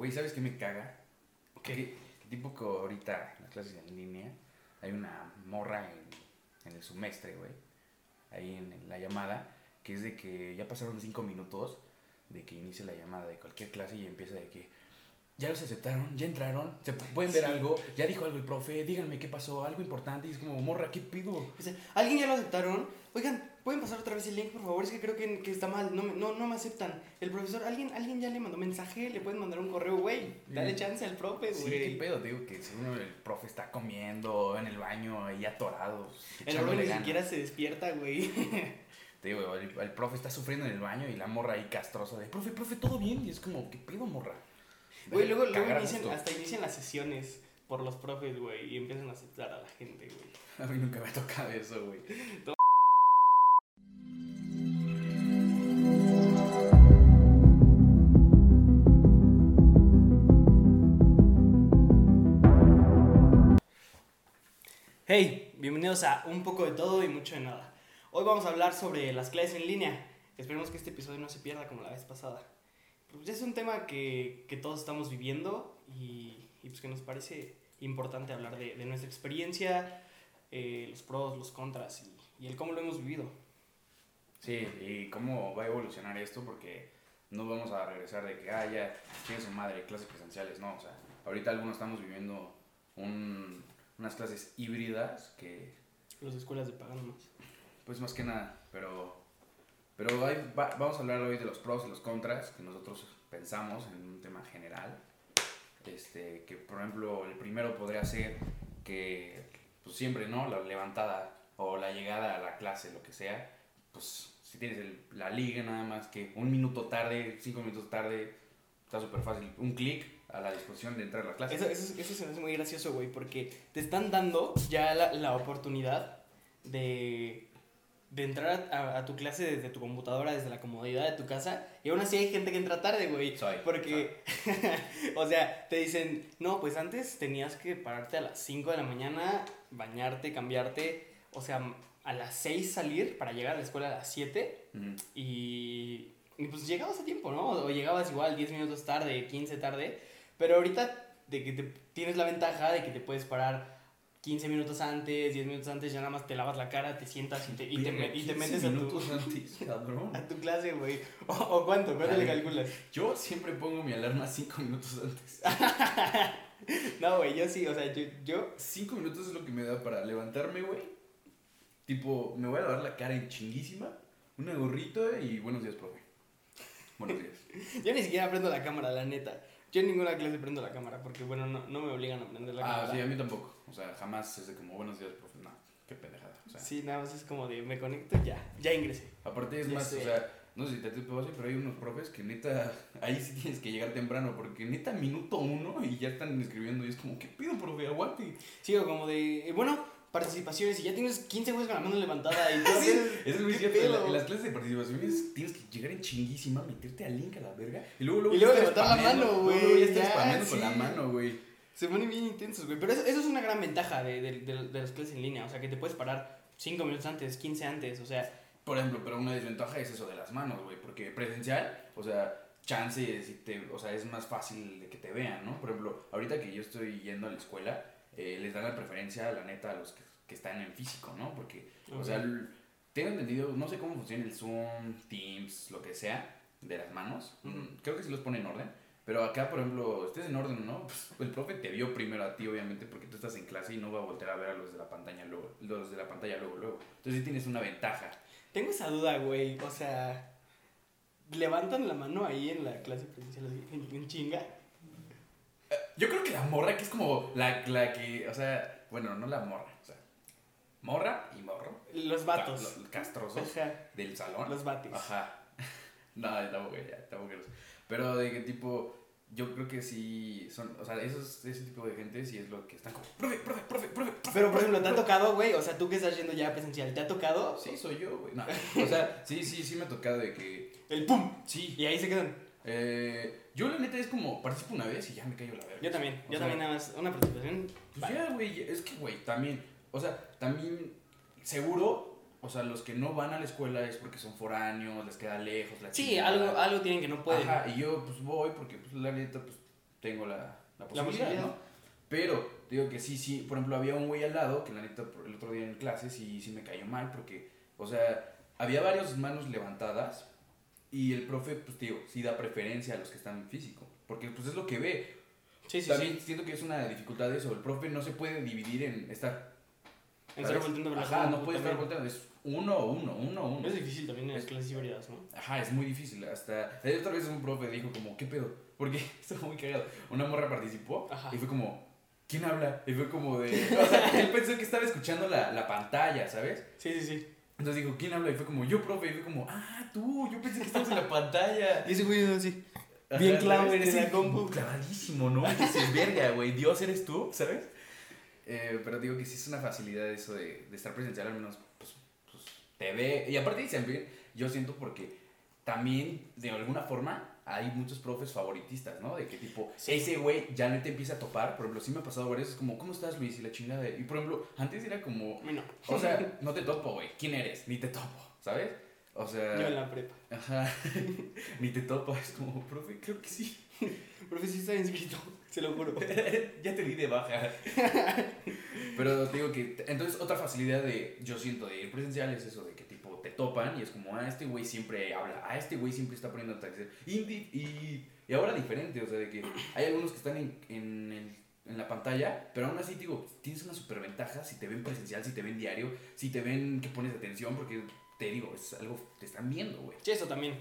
Güey, ¿sabes qué me caga? ¿Qué? Tipo que ahorita en las clases en línea hay una morra en, en el semestre, güey. Ahí en, en la llamada, que es de que ya pasaron cinco minutos de que inicie la llamada de cualquier clase y empieza de que ya los aceptaron, ya entraron, se pu- pueden ver Sí. algo, ya dijo algo el profe, díganme qué pasó, algo importante. Y es como, morra, ¿qué pido? ¿alguien ya lo aceptaron? Oigan, ¿pueden pasar otra vez el link, por favor? Es que creo que, que está mal, no me, no, no me aceptan. El profesor, ¿alguien, ¿alguien ya le mandó mensaje? ¿Le pueden mandar un correo, güey? Dale Sí. chance al profe, Sí, güey. qué pedo, te digo que seguro el profe está comiendo en el baño ahí atorado. el profe ni siquiera se despierta, güey. Te digo, el, el profe está sufriendo en el baño y la morra ahí castrosa de, profe, profe, todo bien. Y es como, ¿qué pedo, morra? Güey, luego, luego inician, hasta inician las sesiones por los profes, güey, y empiezan a aceptar a la gente, güey. A mí nunca me ha tocado eso, güey. Hey, bienvenidos a Un poco de todo y mucho de nada. Hoy vamos a hablar sobre las clases en línea. Esperemos que este episodio no se pierda como la vez pasada. Pues es un tema que, que todos estamos viviendo y, y pues que nos parece importante hablar de, nuestra experiencia, eh, los pros, los contras y, y el cómo lo hemos vivido. Sí, y cómo va a evolucionar esto, porque no vamos a regresar de que, ah, ya, tiene su madre, clases presenciales, no, o sea, ahorita algunos estamos viviendo un- unas clases híbridas que, Las escuelas de pagan más. pues más que nada, pero, pero ahí va- vamos a hablar hoy de los pros y los contras que nosotros pensamos en un tema general, este, que por ejemplo el primero podría ser que, pues siempre, ¿no? La levantada o la llegada a la clase, lo que sea, pues si tienes el- la liga nada más que un minuto tarde, cinco minutos tarde, está súper fácil. Un clic a la disposición de entrar a la clase. Eso, eso, eso se me hace muy gracioso, güey, porque te están dando ya la, la oportunidad de, de entrar a, a tu clase desde tu computadora, desde la comodidad de tu casa, y aún así hay gente que entra tarde, güey. Soy, Porque, o sea, te dicen, no, pues antes tenías que pararte a las 5 de la mañana, bañarte, cambiarte, o sea, a las 6 salir para llegar a la escuela a las 7 Ujú. y, y, pues llegabas a tiempo, ¿no? O llegabas igual 10 minutos tarde, 15 tarde, pero ahorita de que te, tienes la ventaja de que te puedes parar 15 minutos antes, 10 minutos antes, ya nada más te lavas la cara, te sientas y te, y te, y te 15 metes a tu, antes, cabrón. a tu clase, güey. O, o cuánto, ¿cuánto le calculas? Yo siempre pongo mi alarma cinco minutos antes. No, güey, yo sí, o sea, yo, yo Cinco minutos es lo que me da para levantarme, güey. Tipo, me voy a lavar la cara en chinguísima, una gorrita y buenos días, profe. Buenos días. Yo ni siquiera prendo la cámara, la neta. Yo en ninguna clase prendo la cámara porque, bueno, no, no me obligan a prender la Ah, cámara. sí, a mí tampoco. O sea, jamás es de como buenos días, profe. No, qué pendejada. O sea, Sí, nada más es como de me conecto ya, ya ingresé. aparte es Ya más, sé. o sea, no sé si te te pasa, pero hay unos profes que neta, ahí sí tienes que llegar temprano, porque neta minuto uno y ya están escribiendo y es como, ¿qué pido, profe? Aguante. Sí, o como de, eh, bueno, participaciones y ya tienes 15 güeyes con la mano levantada y todo. Sí, eso es muy ¿Qué cierto. En, en las clases de participaciones tienes que llegar en chinguísima, meterte al link a la verga. Y luego, luego, Y luego levantar la mano, güey, luego ya estás spameando con la sí. mano, güey. Se ponen bien intensos, güey. Pero eso, eso es una gran ventaja de, de, de- de las clases en línea. O sea, que te puedes parar 5 minutos antes, 15 antes. O sea, Por ejemplo, pero una desventaja es eso de las manos, güey. Porque presencial, o sea, chances, y te, o sea, es más fácil de que te vean, ¿no? Por ejemplo, ahorita que yo estoy yendo a la escuela, eh, les dan la preferencia, la neta, a los que, que están en físico, ¿no? Porque, o sea, tengo entendido, no sé cómo funciona el Zoom, Teams, lo que sea, de las manos. Ujú. Mm, Creo que sí los pone en orden. Pero acá, por ejemplo, estés en orden, ¿no? Pues, el profe te vio primero a ti, obviamente, porque tú estás en clase y no va a voltear a ver a los de la pantalla luego, los de la pantalla luego, luego. Entonces sí tienes una ventaja. tengo esa duda, güey. O sea, levantan la mano ahí en la clase presencial en chinga. Yo creo que la morra, que es como la, la que, o sea, bueno, no la morra, o sea, morra y morro. Los vatos. Ca- Los castrosos Ajá, del salón. los vatos. Ajá. No, tampoco, ya, tampoco. los- Pero de que tipo, yo creo que sí son, o sea, esos, ese tipo de gente sí es lo que están como, profe, profe, profe, profe. Pero, por ejemplo, ¿te ha profe". tocado, güey? O sea, tú que estás yendo ya presencial, ¿te ha tocado? Sí, soy yo, güey. No, o sea, sí, sí, sí me ha tocado de que, El pum. sí. Y ahí se quedan. Eh, yo la neta es como, participo una vez y ya me cayó la verga. Yo también, O yo sea, también nada más. Una participación. Pues vale. ya, güey, es que, güey, también, o sea, también, seguro, o sea, los que no van a la escuela es porque son foráneos, les queda lejos, la Sí, chingada. algo, algo tienen que no pueden. Ajá, y yo, pues, voy porque, pues, la neta, pues, tengo la, la La posibilidad, posibilidad. ¿no? Pero digo que sí, sí, por ejemplo, había un güey al lado que la neta el otro día en clase sí, sí me cayó mal porque, o sea, había varias manos levantadas y el profe, pues digo, sí da preferencia a los que están en físico, porque pues es lo que ve. Sí, sí, También sí. siento que es una dificultad eso, el profe no se puede dividir en estar... En estar volteando Ajá, no puede estar volteando, es uno, uno, uno, uno. Es difícil también en las Es- clases híbridas, ¿no? Ajá, es muy difícil. Hasta. Otra vez un profe dijo como, ¿qué pedo? Porque estuvo muy cagado. Una morra participó Ajá. y fue como, ¿quién habla? Y fue como de. O sea, él pensó que estaba escuchando la, la pantalla, ¿sabes? Sí, sí, sí. Entonces dijo, ¿quién habla? Y fue como, yo, profe. Y fue como, ah, tú, yo pensé que estabas en la pantalla. Y ese güey así. Bien clavo en Sí, compu. Clavadísimo, ¿no? Dices, verga, güey, Dios eres tú, ¿sabes? Eh, pero digo que sí es una facilidad eso de, de estar presencial, al menos, pues, pues, te ve. Y aparte dicen yo siento porque también, de alguna forma, hay muchos profes favoritistas, ¿no? De que tipo, Sí. ese güey ya no te empieza a topar. Por ejemplo, sí me ha pasado varias veces como, ¿cómo estás, Luis? Y la chingada. de- Y por ejemplo, antes era como, no. o sea, no te topo, güey. ¿Quién eres? Ni te topo, ¿sabes? O sea, Yo en la prepa. ajá, ni te topo. Es como, profe, creo que sí. Profe, sí está inscrito, se lo juro. ya te di de baja. Pero te digo que, entonces otra facilidad de, yo siento, de ir presencial es eso, de te topan y es como, ah, este güey siempre habla, ah, este güey siempre está poniendo atención. Y, y, y ahora diferente, o sea, de que hay algunos que están en, en, en la pantalla, pero aún así, digo, tienes una superventaja si te ven presencial, si te ven diario, si te ven que pones atención, porque te digo, es algo, te están viendo, güey. Sí, eso también.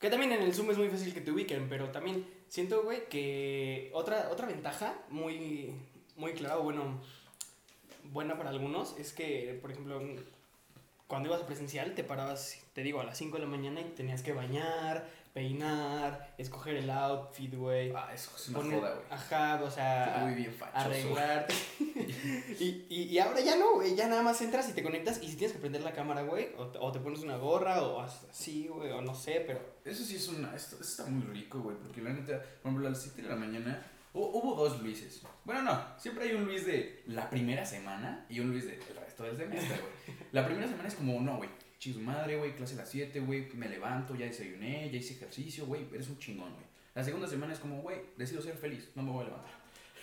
Que también en el Zoom es muy fácil que te ubiquen, pero también siento, güey, que otra, otra ventaja muy, muy clara, bueno, buena para algunos, es que, por ejemplo, cuando ibas a presencial te parabas, te digo, a las 5 de la mañana y tenías que bañar, peinar, escoger el outfit, güey. Ah, eso es una poner- joda, güey. Ajá, o sea, Muy bien fachoso. arreglarte. y, y, y ahora ya no, güey. Ya nada más entras y te conectas. Y si tienes que prender la cámara, güey, o, te- o te pones una gorra, o así, güey, o no sé, pero. Eso sí es una. Esto, esto está muy rico, güey. Porque la neta, por ejemplo, a las 7 de la mañana hu- hubo dos Luises. Bueno, no. Siempre hay un Luis de la primera semana y un Luis semestre, güey. La primera semana es como, no, güey. Chis madre, güey. Clase a las 7, güey. Me levanto, ya desayuné, ya hice ejercicio, güey. Eres un chingón, güey. La segunda semana es como, güey, decido ser feliz. No me voy a levantar.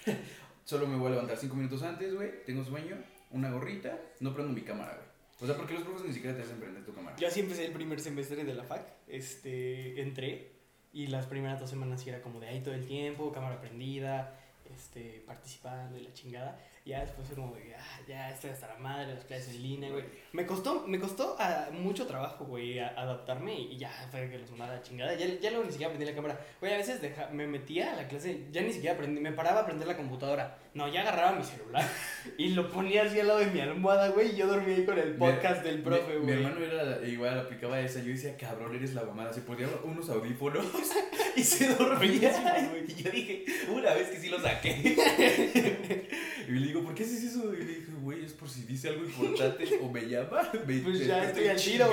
Solo me voy a levantar 5 minutos antes, güey. Tengo sueño, una gorrita. No prendo mi cámara, güey. O sea, porque los profes ni siquiera te hacen prender tu cámara. Yo así empecé el primer semestre de la FAC. Este, entré. Y las primeras dos semanas sí era como de ahí todo el tiempo, cámara prendida, este, participando y la chingada. Ya después fue como de, ah, ya estoy hasta la madre, las clases en línea, güey. Me costó, me costó ah, mucho trabajo, güey, a- adaptarme y ya fue que los mandaba a la chingada. Ya, ya luego ni siquiera aprendí la cámara. Güey, a veces deja- me metía a la clase, ya ni siquiera aprendí, me paraba a aprender la computadora. No, ya agarraba mi celular y lo ponía así al lado de mi almohada, güey, y yo dormía ahí con el Mi- podcast del profe, mi, mi güey. hermano era igual, aplicaba esa. Yo decía, cabrón, eres la mamada. Se ponía unos audífonos y se dormía. Güey. y yo dije, una vez que sí lo saqué. y digo, ¿por qué haces eso? Y le dije, güey, es por si dice algo importante o me llama. Me, Pues ya despierto estoy y al tiro,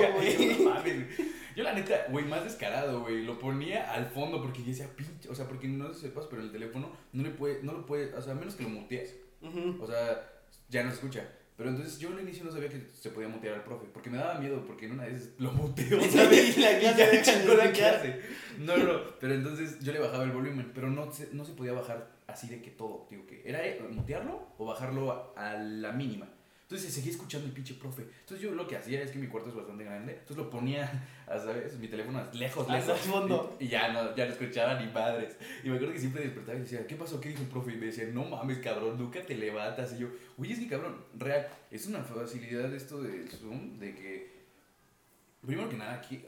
chinga". güey. Y yo, la neta, güey, más descarado, güey. Lo ponía al fondo porque yo decía, pinche. O sea, porque no sepas, pero el teléfono no le puede, no lo puede, o sea, a menos que lo mutees. Ujú. O sea, ya no se escucha. Pero entonces yo al inicio no sabía que se podía mutear al profe, porque me daba miedo, porque en una vez lo muteo, ¿sabes? Y la Y ya clase le deja de la clase. No, no, no, pero entonces yo le bajaba el volumen, pero no se, no se podía bajar así de que todo, digo que era eh, mutearlo o bajarlo a, a la mínima. Entonces se seguía escuchando el pinche profe. Entonces yo lo que hacía es que mi cuarto es bastante grande, entonces lo ponía, ¿sabes? Mi teléfono lejos, lejos. el fondo. Y, y ya no, ya no escuchaba ni madres. Y me acuerdo que siempre despertaba y decía, ¿qué pasó? ¿Qué dijo el profe? Y me decía, no mames, cabrón, nunca te levantas. Y yo, oye, es que cabrón, real, es una facilidad esto del Zoom, de que, primero que nada, aquí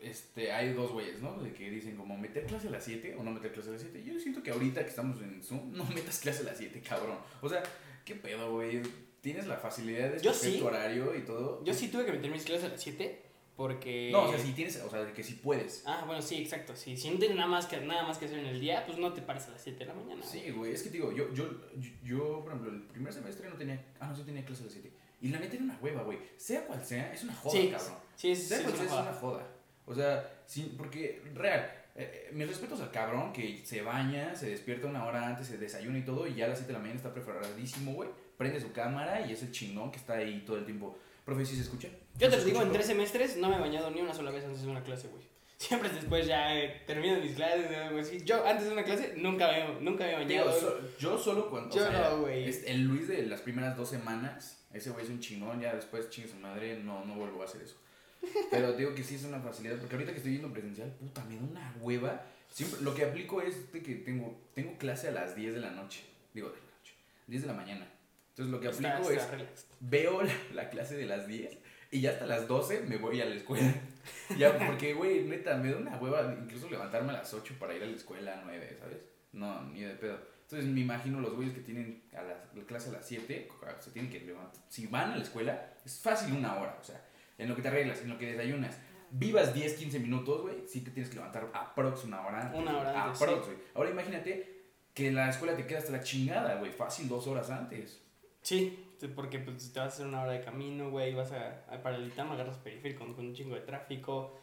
este, hay dos güeyes, ¿no? De que dicen como meter clase a las 7 o no meter clase a las 7. Yo siento que ahorita que estamos en Zoom, no metas clase a las 7, cabrón. O sea, ¿qué pedo, güey? Tienes la facilidad de Yo escoger sí. tu horario y todo. Yo sí tuve que meter mis clases a las 7 porque... No, o sea, si tienes, o sea, de que si puedes. Ah, bueno, sí, exacto. Sí. Si no tienes nada más, que, nada más que hacer en el día, pues no te pares a las 7 de la mañana. Sí, güey, es que te digo, yo, yo, yo, por ejemplo, el primer semestre no tenía, ah, no, sí tenía clase a las 7. Y la neta era una hueva, güey. Sea cual sea, es una joda, Sí, cabrón. Sí, es, sí, Sea es cual una sea, es joda. una joda. O sea, sí, porque, real, eh, eh, mis respetos al cabrón que se baña, se despierta una hora antes, se desayuna y todo, y ya a las 7 de la mañana está preparadísimo, güey. Prende su cámara y es el chingón que está ahí todo el tiempo. Profe, ¿sí se escucha? Yo te ¿Sí lo digo, en tres semestres no me he bañado ni una sola vez antes de una clase, güey. Siempre después ya eh, termino mis clases. o algo así. Yo antes de una clase nunca me, nunca me Digo, bañado. so- yo solo cuando. Yo o sea, no, güey. El Luis de las primeras dos semanas, ese güey es un chingón, ya después chingue su madre, no, no vuelvo a hacer eso. Pero digo que sí es una facilidad, porque ahorita que estoy yendo presencial, puta, me da una hueva. Siempre, lo que aplico es de que tengo, tengo clase a las 10 de la noche. Digo, de la noche. 10 de la mañana. Entonces lo que Está- aplico está es, relax. veo la, la clase de las 10 y ya hasta las 12 me voy a la escuela. ya, porque, güey, neta, me da una hueva incluso levantarme a las 8 para ir a la escuela a 9, ¿sabes? No, ni de pedo. Entonces me imagino los güeyes que tienen a la, la clase a las 7, se tienen que levantar. Si van a la escuela, es fácil una hora, o sea, en lo que te arreglas, en lo que desayunas. Vivas 10, 15 minutos, güey, sí te tienes que levantar aprox una hora antes. Una hora antes, Aprox, güey. Ahora imagínate que la escuela te queda hasta la chingada, güey, fácil dos horas antes. Sí, sí, porque pues, te vas a hacer una hora de camino, güey, vas a, a para el Itama agarras periférico con, con un chingo de tráfico.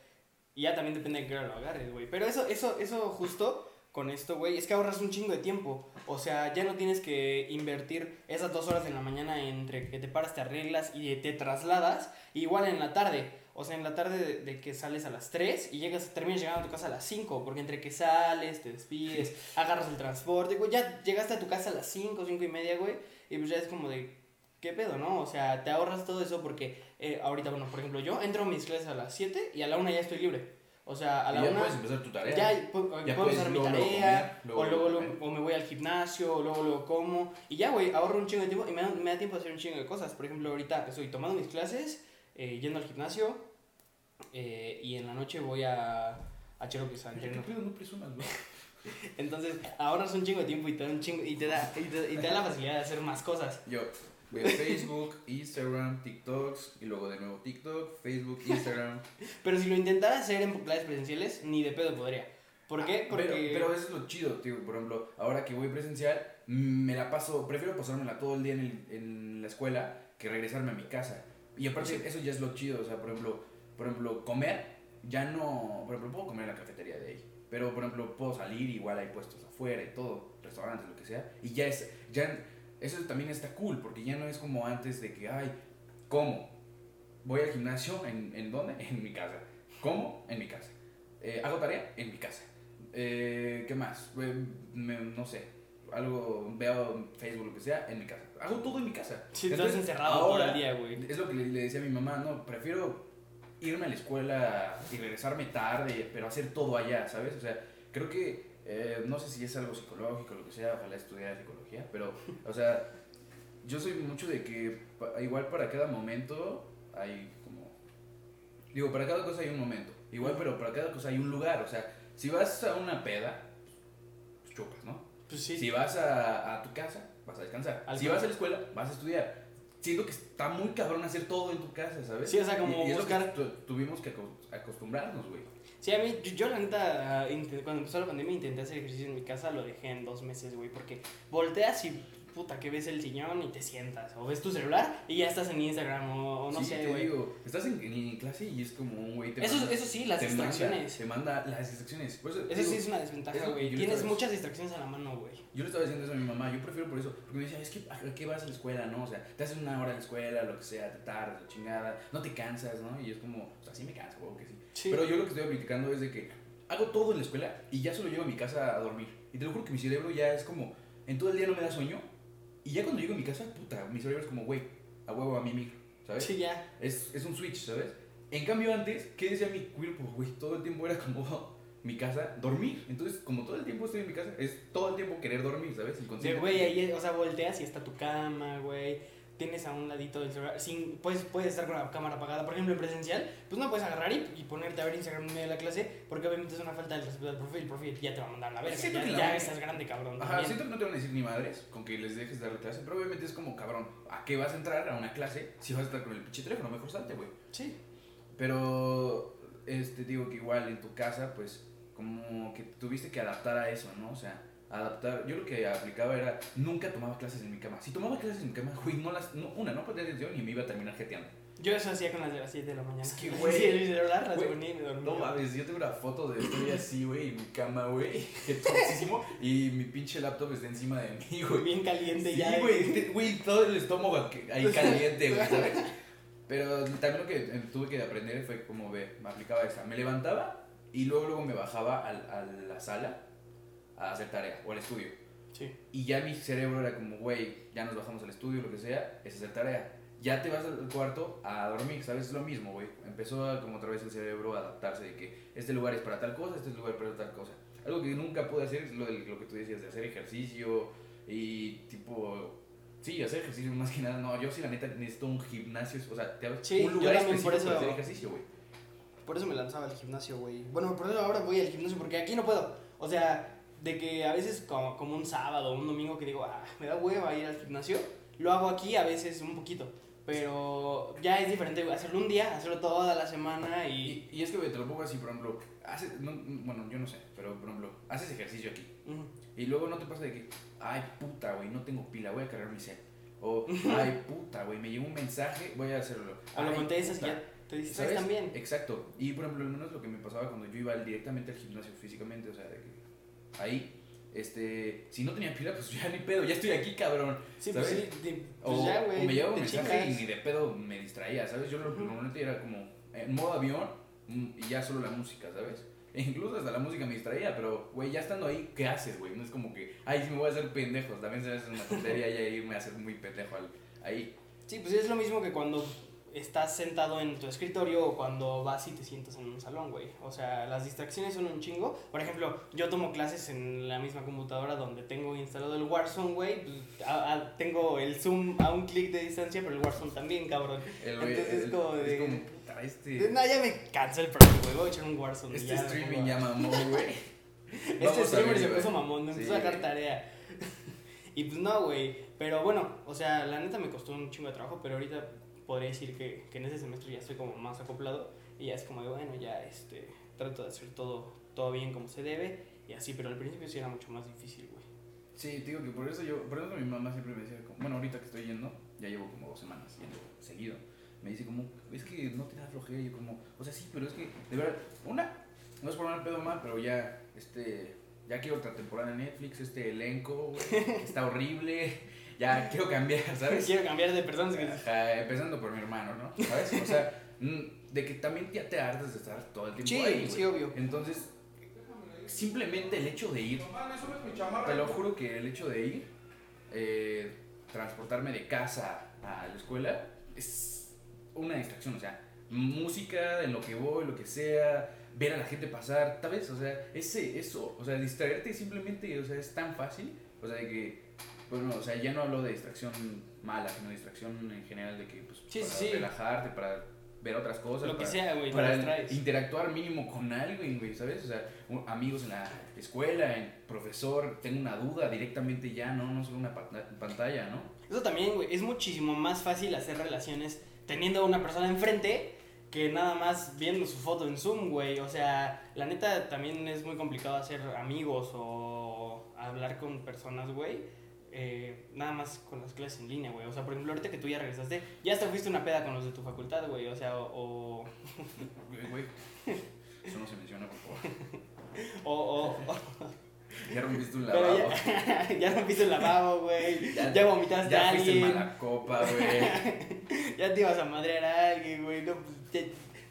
Y ya también depende de qué hora lo agarres, güey. Pero eso, eso, eso justo con esto, güey, es que ahorras un chingo de tiempo. O sea, ya no tienes que invertir esas dos horas en la mañana entre que te paras, te arreglas y te trasladas. Igual en la tarde. O sea, en la tarde de, de que sales a las 3 y llegas, terminas llegando a tu casa a las 5. Porque entre que sales, te despides, agarras el transporte, güey, ya llegaste a tu casa a las 5, 5 y media, güey. Y pues ya es como de, ¿qué pedo, no? O sea, te ahorras todo eso porque eh, ahorita, bueno, por ejemplo, yo entro a mis clases a las 7 y a la 1 ya estoy libre. O sea, a Y la ya 1 puedes empezar tu tarea. ya pu- Ya puedo hacer mi luego tarea, comer, luego, o luego, luego o me voy al gimnasio, o luego lo como. Y ya, güey, ahorro un chingo de tiempo y me da, me da tiempo de hacer un chingo de cosas. Por ejemplo, ahorita estoy tomando mis clases, eh, yendo al gimnasio, eh, y en la noche voy a, a Cherokee a ¿Qué entrenar. pedo? No presumas, güey. Entonces, ahorras un chingo de tiempo y te da un chingo, y te da, y te, y te da la facilidad de hacer más cosas. Yo voy a Facebook, Instagram, TikToks y luego de nuevo TikTok, Facebook, Instagram. Pero si lo intentara hacer en clases presenciales, ni de pedo podría. ¿Por qué? Porque... Pero, pero eso es lo chido, tío. Por ejemplo, ahora que voy presencial, me la paso, prefiero pasármela todo el día en, el- en la escuela que regresarme a mi casa. Y aparte, eso ya es lo chido. O sea, por ejemplo, por ejemplo, comer, ya no. Por ejemplo, puedo comer en la cafetería de ahí. Pero, por ejemplo, puedo salir, igual hay puestos afuera y todo, restaurantes, lo que sea. Y ya es. ya Eso también está cool, porque ya no es como antes de que, ay, ¿cómo? Voy al gimnasio, ¿en, en dónde? En mi casa. ¿Cómo? En mi casa. Eh, ¿Hago tarea? En mi casa. Eh, ¿Qué más? Eh, me- no sé. Algo, veo Facebook, lo que sea, en mi casa. Hago todo en mi casa. Entonces, encerrado todo el día, güey. Es lo que le, le decía a mi mamá, no, prefiero irme a la escuela y regresarme tarde, pero hacer todo allá, ¿sabes? O sea, creo que, eh, no sé si es algo psicológico, lo que sea, ojalá estudiara psicología, pero, o sea, yo soy mucho de que igual para cada momento hay como, digo, para cada cosa hay un momento, igual, pero para cada cosa hay un lugar, o sea, si vas a una peda, pues chupas, ¿no? Pues sí. Si vas a, a tu casa, vas a descansar. Al si vas a la escuela, vas a estudiar. Siento que está muy cabrón hacer todo en tu casa, ¿sabes? Sí, o sea, como y, y es lo que buscar- tu- tuvimos que aco- acostumbrarnos, güey. Sí, a mí, yo, yo la neta, intent- cuando empezó la pandemia intenté hacer ejercicio en mi casa, lo dejé en dos meses, güey, porque volteas y puta que ves el sillón y te sientas, o ves tu celular y ya estás en Instagram, o, o no sí, sé, güey. estás en, en clase y es como un güey te Eso, manda- eso sí, las te manda- distracciones. te manda las distracciones. Por eso, Eso digo, sí es una es desventaja, güey. Tienes muchas distracciones a la mano, güey. Yo le estaba diciendo eso a mi mamá, yo prefiero por eso, porque me decía, es que ¿a qué vas a la escuela, no? O sea, te haces una hora en la escuela, lo que sea, te tardas, chingada, no te cansas, ¿no? Y es como, o sea, sí me cansa, huevo que sí. Sí. Pero yo lo que estoy aplicando es de que hago todo en la escuela y ya solo llego a mi casa a dormir. Y te lo juro que mi cerebro ya es como, en todo el día no me da sueño. Y ya cuando llego a mi casa, puta, mi cerebro es como, güey, a huevo a mi micro, ¿sabes? Sí, ya. Es, es un switch, ¿sabes? En cambio antes, ¿qué decía mi cuerpo, güey? Todo el tiempo era como mi casa, dormir. Entonces, como todo el tiempo estoy en mi casa, es todo el tiempo querer dormir, ¿sabes? De, Inconscientemente. güey, ahí, o sea, volteas y está tu cama, güey. Tienes a un ladito del celular. Sin, puedes, puedes estar con la cámara apagada. Por ejemplo, en presencial, pues no puedes agarrar y, y ponerte a ver Instagram en medio de la clase, porque obviamente es una falta de respeto al profe. El profe ya te va a mandar la verga. Siento Ya, que la ya estás grande, cabrón. Ajá, también. siento que no te van a decir ni madres con que les dejes dar la clase, pero obviamente es como, cabrón, ¿a qué vas a entrar a una clase si vas a estar con el pinche teléfono? Mejor salte, güey. Sí. Pero, este, digo que igual en tu casa, pues, como que tuviste que adaptar a eso, ¿no? O sea, adaptar. Yo lo que aplicaba era, nunca tomaba clases en mi cama. Si tomaba clases en mi cama, güey, no las, no, una, no ponía atención y me iba a terminar jeteando. Yo eso hacía con las de las 7 de la mañana. Es que, güey, Sí, el celular las güey, ponía y me dormía. No mames, yo tengo una foto de estoy así, güey, en mi cama, güey, jetosísimo, y mi pinche laptop está encima de mí, güey. Bien caliente Sí, ya. güey, te- güey, todo el estómago ahí caliente, güey, ¿sabes? Pero también lo que eh, tuve que aprender fue como, ve, me aplicaba esa. Me levantaba y luego, luego me bajaba al- a, la sala a hacer tarea o al estudio. Sí. Y ya mi cerebro era como, güey, ya nos bajamos al estudio, lo que sea, es hacer tarea. Ya te vas al cuarto a dormir, ¿sabes? Es lo mismo, güey. Empezó a, como otra vez el cerebro a adaptarse de que este lugar es para tal cosa, este lugar es para tal cosa. Algo que nunca pude hacer es lo, de- lo que tú decías, de hacer ejercicio y tipo... Sí, hacer ejercicio más que nada. No, yo sí la neta necesito un gimnasio, o sea, te- Sí, un lugar también por específico eso- para hacer ejercicio, güey. Por eso me lanzaba al gimnasio, güey. Bueno, por eso ahora voy al gimnasio, porque aquí no puedo. O sea, de que a veces como, como un sábado o un domingo que digo, ah, me da hueva ir al gimnasio, lo hago aquí a veces un poquito. Pero ya es diferente hacerlo un día, hacerlo toda la semana y... Y, y es que te lo pongo así, por ejemplo, haces, no, bueno, yo no sé, pero por ejemplo, haces ejercicio aquí. Ujú. Y luego no te pasa de que, ay puta, güey, no tengo pila, voy a cargar mi cel. O, ay puta, güey, me llegó un mensaje, voy a hacerlo. O lo contestas ya te distraes también. Exacto. Y por ejemplo, al menos lo que me pasaba cuando yo iba directamente al gimnasio físicamente, o sea, de que ahí, este, si no tenía pila, pues ya ni pedo, ya estoy aquí, cabrón. Sí, pues ¿sabes? sí, de- pues O, ya, güey. o me llegaba un mensaje chingas. y ni de pedo me distraía, ¿sabes? Yo lo Ujú. normalmente era como en modo avión mm, y ya solo la música, ¿sabes? E incluso hasta la música me distraía, pero, güey, ya estando ahí, ¿qué haces, güey? No es como que, ay, sí me voy a hacer pendejos, también se me hace una tontería irme a hacer muy pendejo al- ahí. Sí, pues es lo mismo que cuando estás sentado en tu escritorio o cuando vas y te sientas en un salón, güey. O sea, las distracciones son un chingo. Por ejemplo, yo tomo clases en la misma computadora donde tengo instalado el Warzone, güey. Tengo el Zoom a un clic de distancia, pero el Warzone también, cabrón. El, Entonces es el- como de- Es como, puta, este... No, ya me cansó el programa, güey. Voy a echar un Warzone. Este ya streaming ya mamó, güey. Este Vamos streamer se puso mamón, me empezó Sí, a sacar tarea. y pues no, güey. Pero bueno, o sea, la neta me costó un chingo de trabajo, pero ahorita podría decir que, que en ese semestre ya estoy como más acoplado y ya es como de, bueno, ya este, trato de hacer todo, todo bien como se debe y así, pero al principio sí era mucho más difícil, güey. Sí, digo que por eso yo, por eso mi mamá siempre me decía, como- bueno, ahorita que estoy yendo, ya llevo como dos semanas yendo seguido, me dice como, es que no te da flojera, yo como, o sea, sí, pero es que, de verdad, una, no es por mal pedo mal, pero ya, este, ya quiero otra temporada de Netflix, este elenco, güey, está horrible, ya quiero cambiar, ¿sabes? Quiero cambiar de personas que... Ajá, empezando por mi hermano, ¿no? ¿Sabes? O sea, de que también ya te hartas de estar todo el tiempo Sí, ahí, güey. sí, obvio. Entonces, simplemente el hecho de ir, te lo juro que el hecho de ir, eh, transportarme de casa a la escuela, es una distracción, o sea, música, en lo que voy, lo que sea, ver a la gente pasar, ¿sabes? O sea, ese, eso, o sea, distraerte simplemente, o sea, es tan fácil, o sea, de que, bueno, o sea, ya no hablo de distracción mala, sino distracción en general de que, pues, Sí, para sí, relajarte, para ver otras cosas, Lo que para- sea, güey, para interactuar mínimo con alguien, güey, ¿sabes? O sea, un- amigos en la escuela, en profesor, tengo una duda directamente ya, ¿no? No solo una panta- pantalla, ¿no? Eso también, güey, es muchísimo más fácil hacer relaciones teniendo a una persona enfrente que nada más viendo su foto en Zoom, güey. O sea, la neta también es muy complicado hacer amigos o hablar con personas, güey. Eh, nada más con las clases en línea, güey. O sea, por ejemplo, ahorita que tú ya regresaste, ya hasta fuiste una peda con los de tu facultad, güey. O sea, o... o, Güey, eso no se menciona, por favor. o- o- Ya rompiste un lavabo. ya, ya rompiste el lavabo, güey. Ya- Ya, vomitaste Ya a fuiste alguien. mala copa, güey. Ya te ibas a madrear a alguien, güey. No, ya,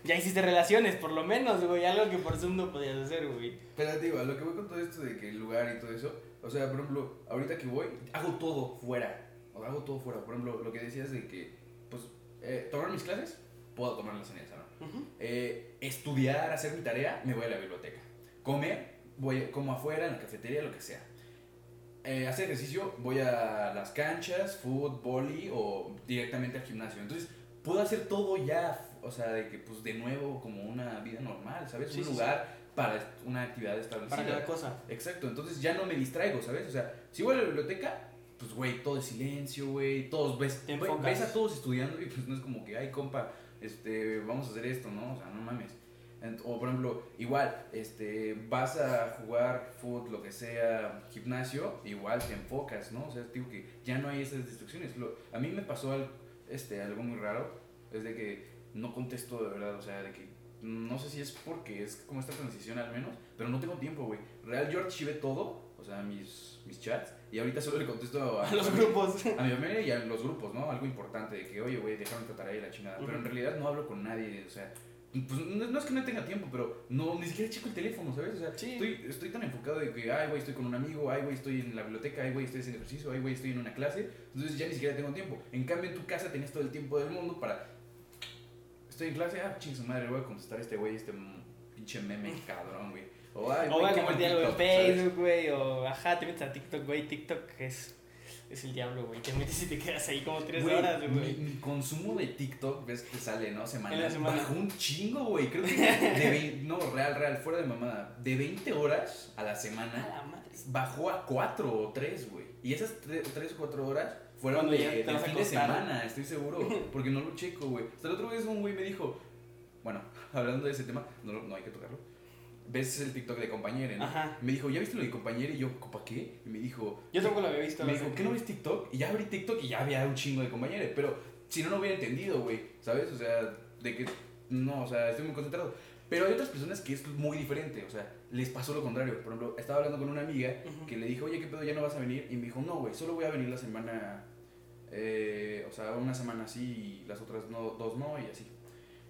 ya hiciste relaciones, por lo menos, güey. Algo que por Zoom no podías hacer, güey. Pero te digo, a lo que voy con todo esto de que el lugar y todo eso, o sea, por ejemplo, ahorita que voy, hago todo fuera. O hago todo fuera. Por ejemplo, lo que decías de que, pues, eh, tomar mis clases, puedo tomarlas en el salón. Eh, estudiar, hacer mi tarea, me voy a la biblioteca. Comer, voy como afuera, en la cafetería, lo que sea. Eh, hacer ejercicio, voy a las canchas, fútbol o directamente al gimnasio. Entonces, puedo hacer todo ya, o sea, de que pues de nuevo como una vida normal, ¿sabes? Sí, Un sí, lugar para una actividad establecida. Para cada cosa. Exacto, entonces ya no me distraigo, ¿sabes? O sea, si voy a la biblioteca, pues, güey, todo es silencio, güey, todos ves, enfocas. ves a todos estudiando y pues no es como que, ay, compa, este, vamos a hacer esto, ¿no? O sea, no mames. O por ejemplo, igual, este, vas a jugar fútbol, lo que sea, gimnasio, igual te enfocas, ¿no? O sea, digo que ya no hay esas distracciones. Lo- a mí me pasó al- este, algo muy raro, es de que no contesto de verdad, o sea, de que no sé si es porque es como esta transición al menos, pero no tengo tiempo, güey. Real, yo archivé todo, o sea, mis, mis chats, y ahorita solo le contesto a, A los grupos. a mi familia y a los grupos, ¿no? Algo importante de que, oye, güey, esta tarea y la chingada. Pero en realidad no hablo con nadie, o sea, pues no, no es que no tenga tiempo, pero no, ni siquiera checo el teléfono, ¿sabes? O sea, Sí. estoy, estoy tan enfocado de que, ay, güey, estoy con un amigo, ay, güey, estoy en la biblioteca, ay, güey, estoy haciendo ejercicio, ay, güey, estoy en una clase, entonces ya ni siquiera tengo tiempo. En cambio, en tu casa tenías todo el tiempo del mundo para, estoy en clase, ah, ching su madre, voy a contestar a este güey, este pinche meme cabrón, güey. O, ay, O voy a compartir algo en. Facebook, güey, o ajá, te metes a TikTok, güey, TikTok es, es el diablo, güey, te metes y te quedas ahí como tres horas, mi, güey. mi consumo de TikTok, ves que sale, ¿no? Semanal. semana. Bajó un chingo, güey. Creo que de 20, no, real, real, fuera de mamada. De 20 horas a la A semana, la madre. bajó a 4 o 3, güey. Y esas 3 o 4 horas fueron de, de fin de semana, estoy seguro. Porque no lo checo, güey. Hasta el otro vez un güey me dijo, bueno, hablando de ese tema, no, no hay que tocarlo. ¿Ves el TikTok de compañero, no? Ajá. Me dijo, ¿ya viste lo de compañero? Y yo, ¿para qué? Y me dijo, Yo tampoco lo había visto. me dijo, ¿qué no ves TikTok? Y ya abrí TikTok y ya había un chingo de compañeros. Pero si no, no hubiera entendido, güey. ¿Sabes? O sea, de que no, o sea, estoy muy concentrado. Pero hay otras personas que es muy diferente. O sea, les pasó lo contrario. Por ejemplo, estaba hablando con una amiga Ujú. que le dije, oye, ¿qué pedo? ¿Ya no vas a venir? Y me dijo, no, güey, solo voy a venir la semana. Eh, o sea, una semana sí y las otras no, dos no y así.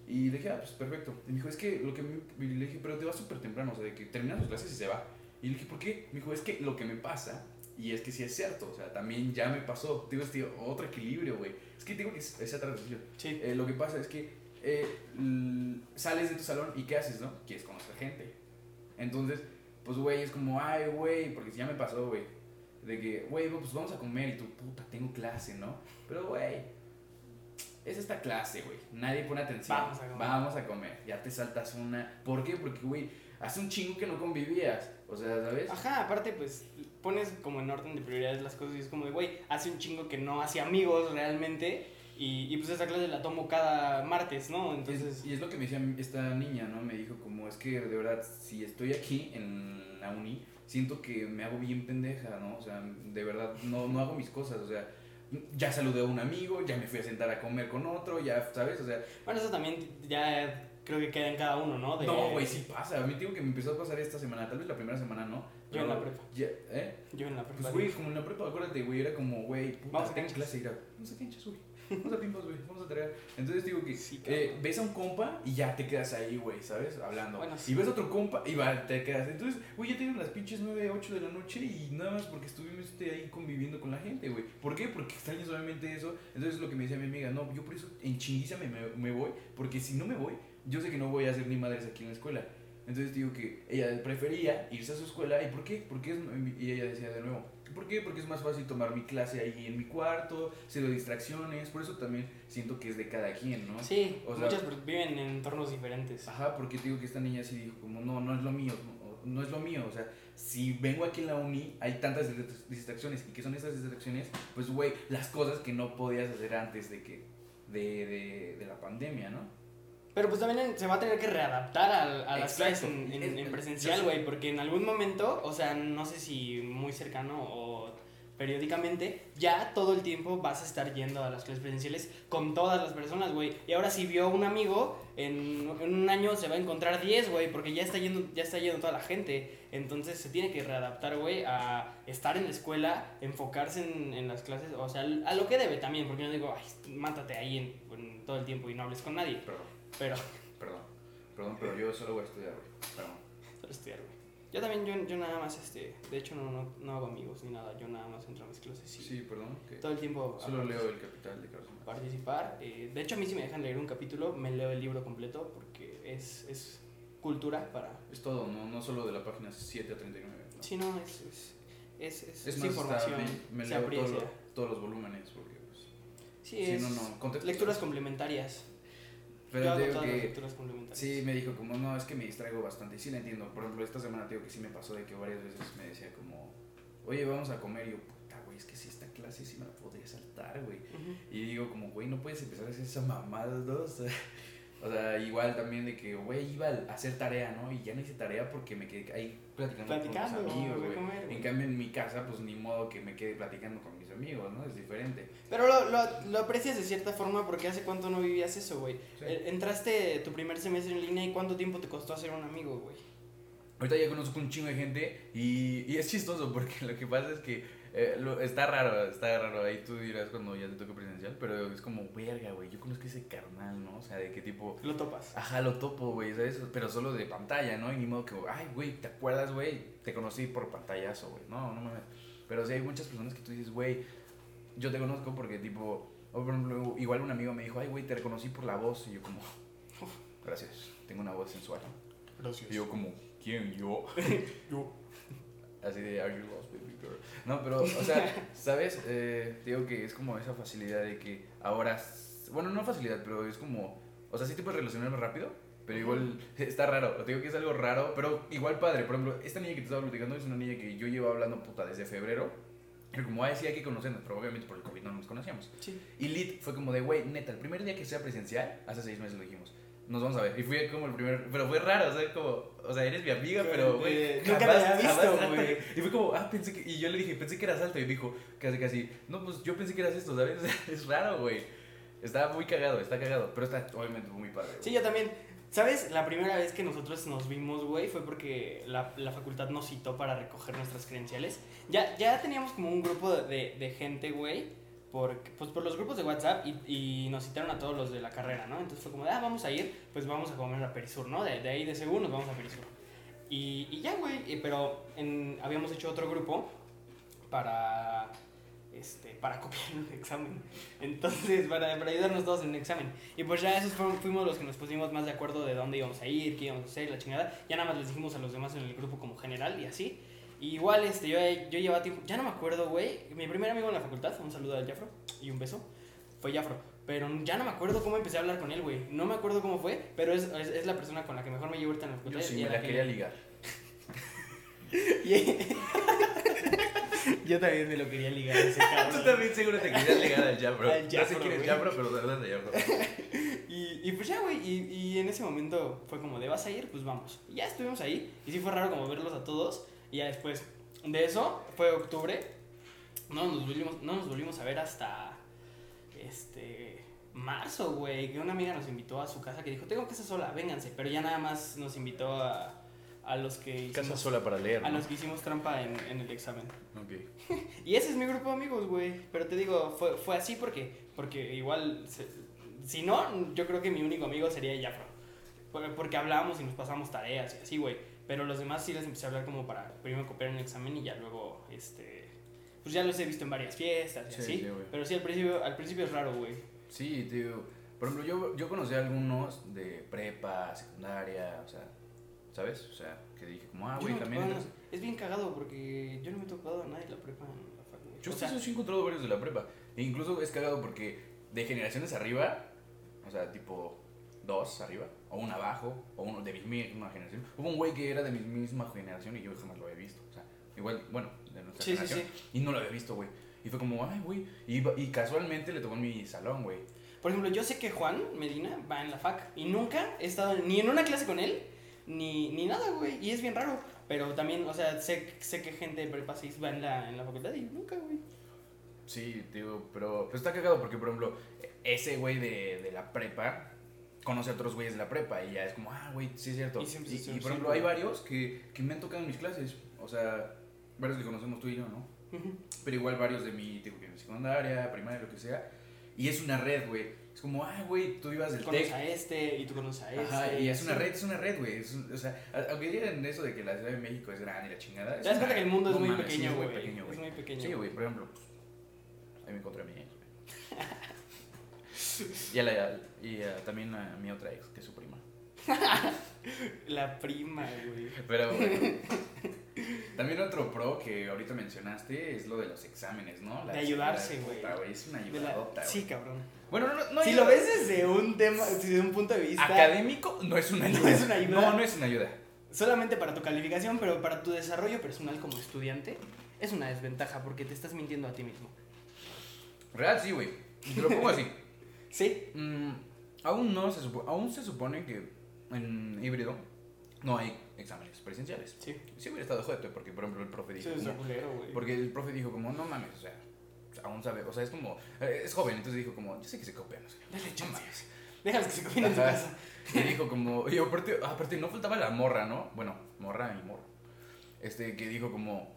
Y le dije, ah, pues perfecto. Y me dijo, es que lo que me. le dije, pero te vas súper temprano, o sea, de que terminan sus clases y se va. Y le dije, ¿por qué? Me dijo, es que lo que me pasa, y es que sí es cierto, o sea, también ya me pasó. Digo, es tío, otro equilibrio, güey. Es que digo que es esa transición. Sí. Eh, lo que pasa es que eh, sales de tu salón y ¿qué haces, no? Quieres conocer gente. Entonces, pues, güey, es como, ay, güey, porque ya me pasó, güey. De que, güey, pues vamos a comer y tú, puta, tengo clase, ¿no? Pero, güey, es esta clase, güey. Nadie pone atención. Vamos a comer. Vamos a comer. Ya te saltas una. ¿Por qué? Porque, güey, hace un chingo que no convivías. O sea, ¿sabes? Ajá, aparte, pues pones como en orden de prioridades las cosas y es como de, güey, hace un chingo que no hacía amigos realmente y, y pues esa clase la tomo cada martes, ¿no? Entonces, y es lo que me decía esta niña, ¿no? Me dijo como, es que de verdad, si estoy aquí en la uni, siento que me hago bien pendeja, ¿no? O sea, de verdad, no, no hago mis cosas, o sea, ya saludé a un amigo, ya me fui a sentar a comer con otro, ya, ¿sabes? O sea, bueno, eso también ya creo que queda en cada uno, ¿no? De- no, güey, sí pasa. A mí digo que me empezó a pasar esta semana, tal vez la primera semana no. Yo en la prepa. ya- ¿Eh? Yo en la prepa. Pues, güey, como en la prepa, acuérdate, güey, era como, güey, puta, Vamos a tengo clase, ir a, vamos a canchas, güey. Vamos a pimpos, güey, vamos a tarea. Entonces digo que Sí, eh, ves a un compa y ya te quedas ahí, güey, ¿sabes? Hablando. Bueno, sí. Y ves a otro compa y va, te quedas. Entonces, güey, ya tienen las pinches 9, 8 de la noche y nada más porque estuvimos este, ahí conviviendo con la gente, güey. ¿Por qué? Porque extrañas obviamente eso. Entonces, lo que me decía mi amiga, no, yo por eso en chinguiza me, me, me voy, porque si no me voy, yo sé que no voy a hacer ni madres aquí en la escuela. Entonces digo que ella prefería irse a su escuela. ¿Y por qué? Porque es, y ella decía de nuevo, ¿por qué? Porque es más fácil tomar mi clase ahí en mi cuarto, cero distracciones. Por eso también siento que es de cada quien, ¿no? Sí, O sea- muchas viven en entornos diferentes. Ajá, porque te digo que esta niña sí dijo como, no, no es lo mío, no, no es lo mío, o sea, si vengo aquí en la uni, hay tantas dis- distracciones, ¿y qué son esas distracciones? Pues, güey, las cosas que no podías hacer antes de que, de, de, de la pandemia, ¿no? Pero pues también se va a tener que readaptar a, a las clases en, en- Es- en es- presencial, güey, porque en algún momento, o sea, no sé si muy cercano o periódicamente, ya todo el tiempo vas a estar yendo a las clases presenciales con todas las personas, güey. Y ahora si vio un amigo, en, en un año se va a encontrar 10, güey, porque ya está yendo ya está yendo toda la gente. Entonces se tiene que readaptar, güey, a estar en la escuela, enfocarse en, en las clases, o sea, a lo que debe también, porque yo no digo, ay, mátate ahí en- en todo el tiempo y no hables con nadie. Perdón, Pero, perdón, perdón, pero yo solo voy a estudiar, güey, perdón. solo estudiar, güey. Yo también, yo, yo nada más, este, de hecho no, no, no hago amigos ni nada, yo nada más entro a mis clases y Sí, perdón, todo el tiempo solo leo El Capital de Carlos Marx. participar. eh, de hecho a mí si me dejan leer un capítulo, me leo el libro completo porque es, es cultura para... Es todo, no, no solo de la página 7 a 39, ¿no? Sí, no, es, es, es, es- Es es más, información, está, me, leo todo aprecia. lo- todos los volúmenes, porque, pues, Sí, sí, es no, no, lecturas complementarias. Pero digo que. Sí, me dijo como, no, es que me distraigo bastante. Y sí la entiendo. Por ejemplo, esta semana, digo que sí me pasó de que varias veces me decía como, oye, vamos a comer. Y yo, puta, güey, es que si esta clase sí me la podría saltar, güey. Y digo como, güey, no puedes empezar a hacer esa mamada, ¿no? O sea, o sea, igual también de que, güey, iba a hacer tarea, ¿no? Y ya no hice tarea porque me quedé ahí platicando, Platicando, con mis amigos, güey. En cambio, en mi casa, pues ni modo que me quede platicando con mis amigos, ¿no? Es diferente. Pero lo, lo, lo aprecias de cierta forma porque hace cuánto no vivías eso, güey. Sí. Eh, Entraste tu primer semestre en línea y cuánto tiempo te costó hacer un amigo, güey. Ahorita ya conozco un chingo de gente y, y es chistoso porque lo que pasa es que eh, lo- está raro, está raro. Ahí tú dirás cuando ya te toque presencial, pero es como, verga, güey. Yo conozco ese carnal, ¿no? O sea, de qué tipo. Lo topas. Ajá, lo topo, güey, ¿sabes? Pero solo de pantalla, ¿no? Y ni modo que, ay, güey, ¿te acuerdas, güey? Te conocí por pantallazo, güey. No, no mames. Pero sí hay muchas personas que tú dices, güey, yo te conozco porque, tipo, por ejemplo, igual un amigo me dijo, ay, güey, te reconocí por la voz. Y yo, como, gracias, tengo una voz sensual. Gracias. Y yo, como, ¿quién? Yo. Yo. Así de, are you lost? No, pero, o sea, ¿sabes? Eh, te digo que es como esa facilidad de que ahora, bueno, no facilidad, pero es como, o sea, sí te puedes relacionar más rápido, pero igual está raro. Te digo que es algo raro, pero igual padre. Por ejemplo, esta niña que te estaba platicando es una niña que yo llevo hablando puta desde febrero. Y como, ay, sí, hay que conocernos, pero obviamente por el COVID no nos conocíamos. Sí. Y Lit fue como de, güey, neta, el primer día que sea presencial, hace seis meses lo dijimos. Nos vamos a ver. Y fui como el primer. Pero fue raro, o sea, como. O sea, eres mi amiga, pero, güey. Nunca la había visto, jamás- güey. Y fue como, ah, pensé que. Y yo le dije, pensé que eras alto. Y dijo, casi, casi, no, pues yo pensé que eras esto, ¿sabes? Es raro, güey. Está muy cagado, está cagado. Pero está obviamente muy padre. güey. Sí, yo también. ¿Sabes? La primera vez que nosotros nos vimos, güey, fue porque la, la facultad nos citó para recoger nuestras credenciales. Ya, ya teníamos como un grupo de, de gente, güey, por, pues por los grupos de WhatsApp y, y nos citaron a todos los de la carrera, ¿no? Entonces fue como, de, ah, vamos a ir, pues vamos a comer a Perisur, ¿no? De, de ahí de seguro nos vamos a Perisur. Y, y ya, güey, pero en- habíamos hecho otro grupo para, este, para copiar un examen. Entonces, para, para ayudarnos todos en el examen. Y pues ya esos fueron- fuimos los que nos pusimos más de acuerdo de dónde íbamos a ir, qué íbamos a hacer, la chingada. Ya nada más les dijimos a los demás en el grupo como general y así. Y igual, este, yo, yo llevaba tiempo, ya no me acuerdo, güey. Mi primer amigo en la facultad, un saludo a Jafro y un beso, fue Jafro. Pero ya no me acuerdo cómo empecé a hablar con él, güey. No me acuerdo cómo fue, pero es, es, es la persona con la que mejor me llevo ahorita en la facultad. Yo sí y me la que- quería ligar. yo también me lo quería ligar a ese cabrón. Tú también seguro te querías ligar al Jabro. Al no sé quién es. Jabro, pero hablas de Jabro. Y, y pues ya, güey, y, y en ese momento fue como de vas a ir, pues vamos. Y ya estuvimos ahí, y sí fue raro como verlos a todos. Y ya después de eso, fue octubre, no nos volvimos, no nos volvimos a ver hasta este marzo, güey, que una amiga nos invitó a su casa que dijo, tengo casa sola, vénganse. Pero ya nada más nos invitó a, a los que Casa hicimos, sola para leer. a ¿no? los que hicimos trampa en, en el examen. Ok. Y ese es mi grupo de amigos, güey. Pero te digo, fue, fue así porque, porque igual, se- si no, yo creo que mi único amigo sería Jafro. Por- Porque hablábamos y nos pasamos tareas y así, güey. Pero los demás sí les empecé a hablar como para primero copiar en el examen y ya luego, este... Pues ya los he visto en varias fiestas y Sí, así. sí, pero sí, al principio, al principio es raro, güey. Sí, tío. Por ejemplo, yo, yo conocí a algunos de prepa, secundaria, o sea, ¿sabes? O sea, que dije como, ah, güey, no también... es bien cagado porque yo no me he tocado a nadie en la prepa en la facultad. Yo O sea, sí he encontrado varios de la prepa. E incluso es cagado porque de generaciones arriba, o sea, tipo dos arriba, o uno abajo, o uno de mi misma generación. Hubo un güey que era de mi misma generación y yo jamás lo había visto. O sea, igual, bueno, de nuestra Sí, sí, generación. Y no lo había visto, güey. Y fue como, ay, güey. Y, casualmente le tocó en mi salón, güey. Por ejemplo, yo sé que Juan Medina va en la fac y nunca he estado ni en una clase con él, ni, ni nada, güey. Y es bien raro. Pero también, o sea, sé, sé que gente de prepa 6 va en la, en la facultad y nunca, güey. Sí, tío, pero, pero está cagado porque, por ejemplo, ese güey de, de la prepa conoce a otros güeyes de la prepa y ya es como, ah, güey, sí es cierto. Y Y, siempre- y, siempre- por ejemplo, siempre. hay varios que, que me han tocado en mis clases. O sea, varios que conocemos tú y yo, ¿no? Ujú. Pero igual varios de mi, digo, que mi secundaria, primaria, lo que sea. Y es una red, güey. Es como, ah, güey, tú ibas del Conoces TEC. a este y tú conoces a este. Ajá, y es una red, es una red, güey. O sea, aunque digan eso de que la Ciudad de México es grande y la chingada. Te das cuenta que el mundo es muy pequeño, es muy güey. pequeño, Es güey. muy pequeño. Sí, güey, por ejemplo, pues, ahí me encontré a mi ex, güey. y a la, y a- también a mi otra ex, que es su prima. La prima, güey. Pero, bueno, también otro pro que ahorita mencionaste es lo de los exámenes, ¿no? La De ayudarse, güey. Es una la- ayudadota, güey. Sí, cabrón. Bueno, no, no si ayuda. lo ves desde un tema, desde un punto de vista. académico, no es una No ayuda. es una ayuda. No, no es una ayuda. solamente para tu calificación, pero para tu desarrollo personal como estudiante, es una desventaja porque te estás mintiendo a ti mismo. Real, sí, güey. Te lo pongo así. Sí, Mm, aún no se supo- aún se supone que en híbrido no hay exámenes presenciales. sí. Sí hubiera estado jodido porque por ejemplo el profe dijo Sí, es como- culero, güey. porque el profe dijo como no mames, o sea, aún sabe, o sea, es como eh, es joven, entonces dijo como yo sé que se copia, no sé. Dale chance. Déjalos que se cocinen en tu Ajá. casa. Y dijo como, y aparte, aparte no faltaba la morra, ¿no? Bueno, morra y morra. Este, que dijo como,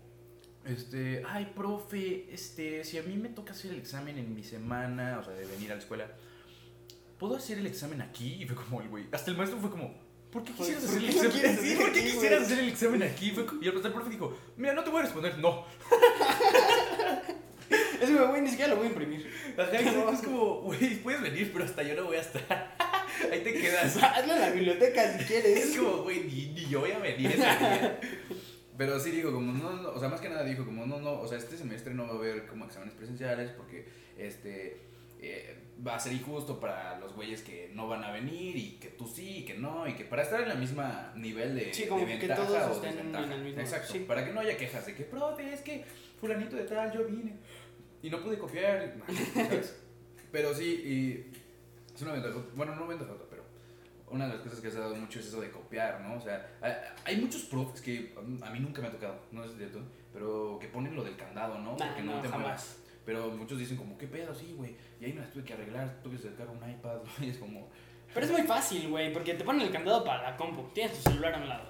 este, ay, profe, este, si a mí me toca hacer el examen en mi semana, o sea, de venir a la escuela, ¿puedo hacer el examen aquí? Y fue como el güey, hasta el maestro fue como, ¿por qué ¿Por- quisieras por hacer el examen aquí? ¿Por qué quisieras hacer el examen aquí? Fue y el profe dijo, mira, no te voy a responder, no. Es como, güey, ni siquiera lo voy a imprimir. Ajá, exacto, es como, güey, puedes venir, pero hasta yo no voy a estar. Ahí te quedas. Hazlo en la biblioteca si quieres. Es como, güey, ni, ni yo voy a venir ese día. Pero sí dijo como, no, no, o sea, más que nada dijo como, no, no, o sea, este semestre no va a haber como exámenes presenciales porque, este, eh, va a ser injusto para los güeyes que no van a venir y que tú sí y que no y que para estar en la misma nivel de, Sí, como de que ventaja todos o estén en desventaja. el mismo- Exacto, sí. para que no haya quejas de que, profe, es que fulanito de tal, yo vine y no pude copiar, ¿sabes? Pero sí, y es una ventaja, bueno, no ventaja, una de las cosas que se ha dado mucho es eso de copiar, ¿no? O sea, hay, muchos profes que a mí nunca me ha tocado, no es cierto, pero que ponen lo del candado, ¿no? Porque no, no, te jamás. muevas. Pero muchos dicen como, ¿qué pedo? Sí, güey. Y ahí me las tuve que arreglar, tuve que sacar un iPad, y es como, Pero es muy fácil, güey, porque te ponen el candado para la compu. Tienes tu celular a un lado.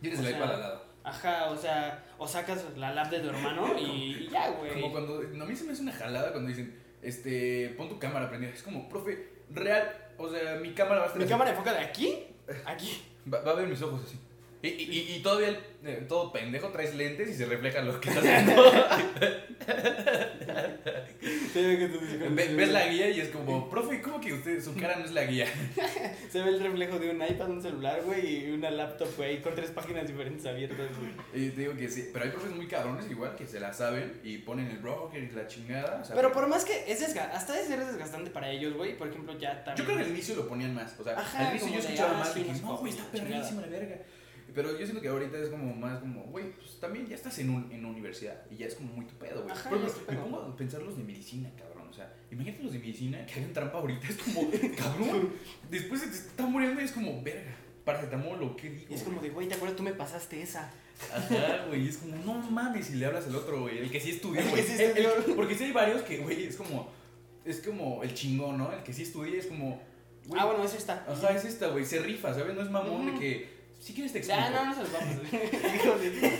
tienes el iPad al lado. Ajá, o sea, o sacas la lab de tu hermano y, y ya, güey. Como cuando, a mí se me hace una jalada cuando dicen, este, pon tu cámara prendida. Es como, profe, real, o sea, mi cámara va a estar Mi así. cámara enfoca de aquí, aquí. Va, va a ver mis ojos así. Y, y, y- todavía, el- eh, todo pendejo, traes lentes y se refleja lo que estás haciendo. Ve Ves la guía y es como, profe, ¿cómo que usted, su cara no es la guía? Se ve el reflejo de un iPad, un celular, güey, y una laptop, güey, con tres páginas diferentes abiertas, güey. Y te digo que sí, pero hay profes muy cabrones igual que se la saben y ponen el broker y la chingada. o sea, Pero por más que es desgastante, hasta de ser desgastante para ellos, güey, por ejemplo, ya también... Yo creo que al inicio lo ponían más. O sea, Ajá, al inicio yo escuchaba ah, más y dije, no, güey, está copian, chingada". perrísima la verga. Pero yo siento que ahorita es como más como, güey, pues también ya estás en, un, en universidad y ya es como muy tu pedo, güey. Ajá, me pongo a pensar los de medicina, cabrón. O sea, imagínate los de medicina que hagan trampa ahorita. Es como, cabrón, después se te está muriendo y es como, verga, paracetamol o qué digo. Y es como de, güey, ¿te acuerdas? Tú me pasaste esa. Ajá, güey, es como, no mames, y le hablas al otro, güey, el que sí estudió, que güey. sí porque sí hay varios que, güey, es como, es como el chingón, ¿no? El que sí estudia es como, güey, Ah, bueno, es esta. Ajá, es esta, güey, se rifa, ¿sabes? No es mamón de que, si quieres te explico. Ya, no, no se los vamos. Hijo de...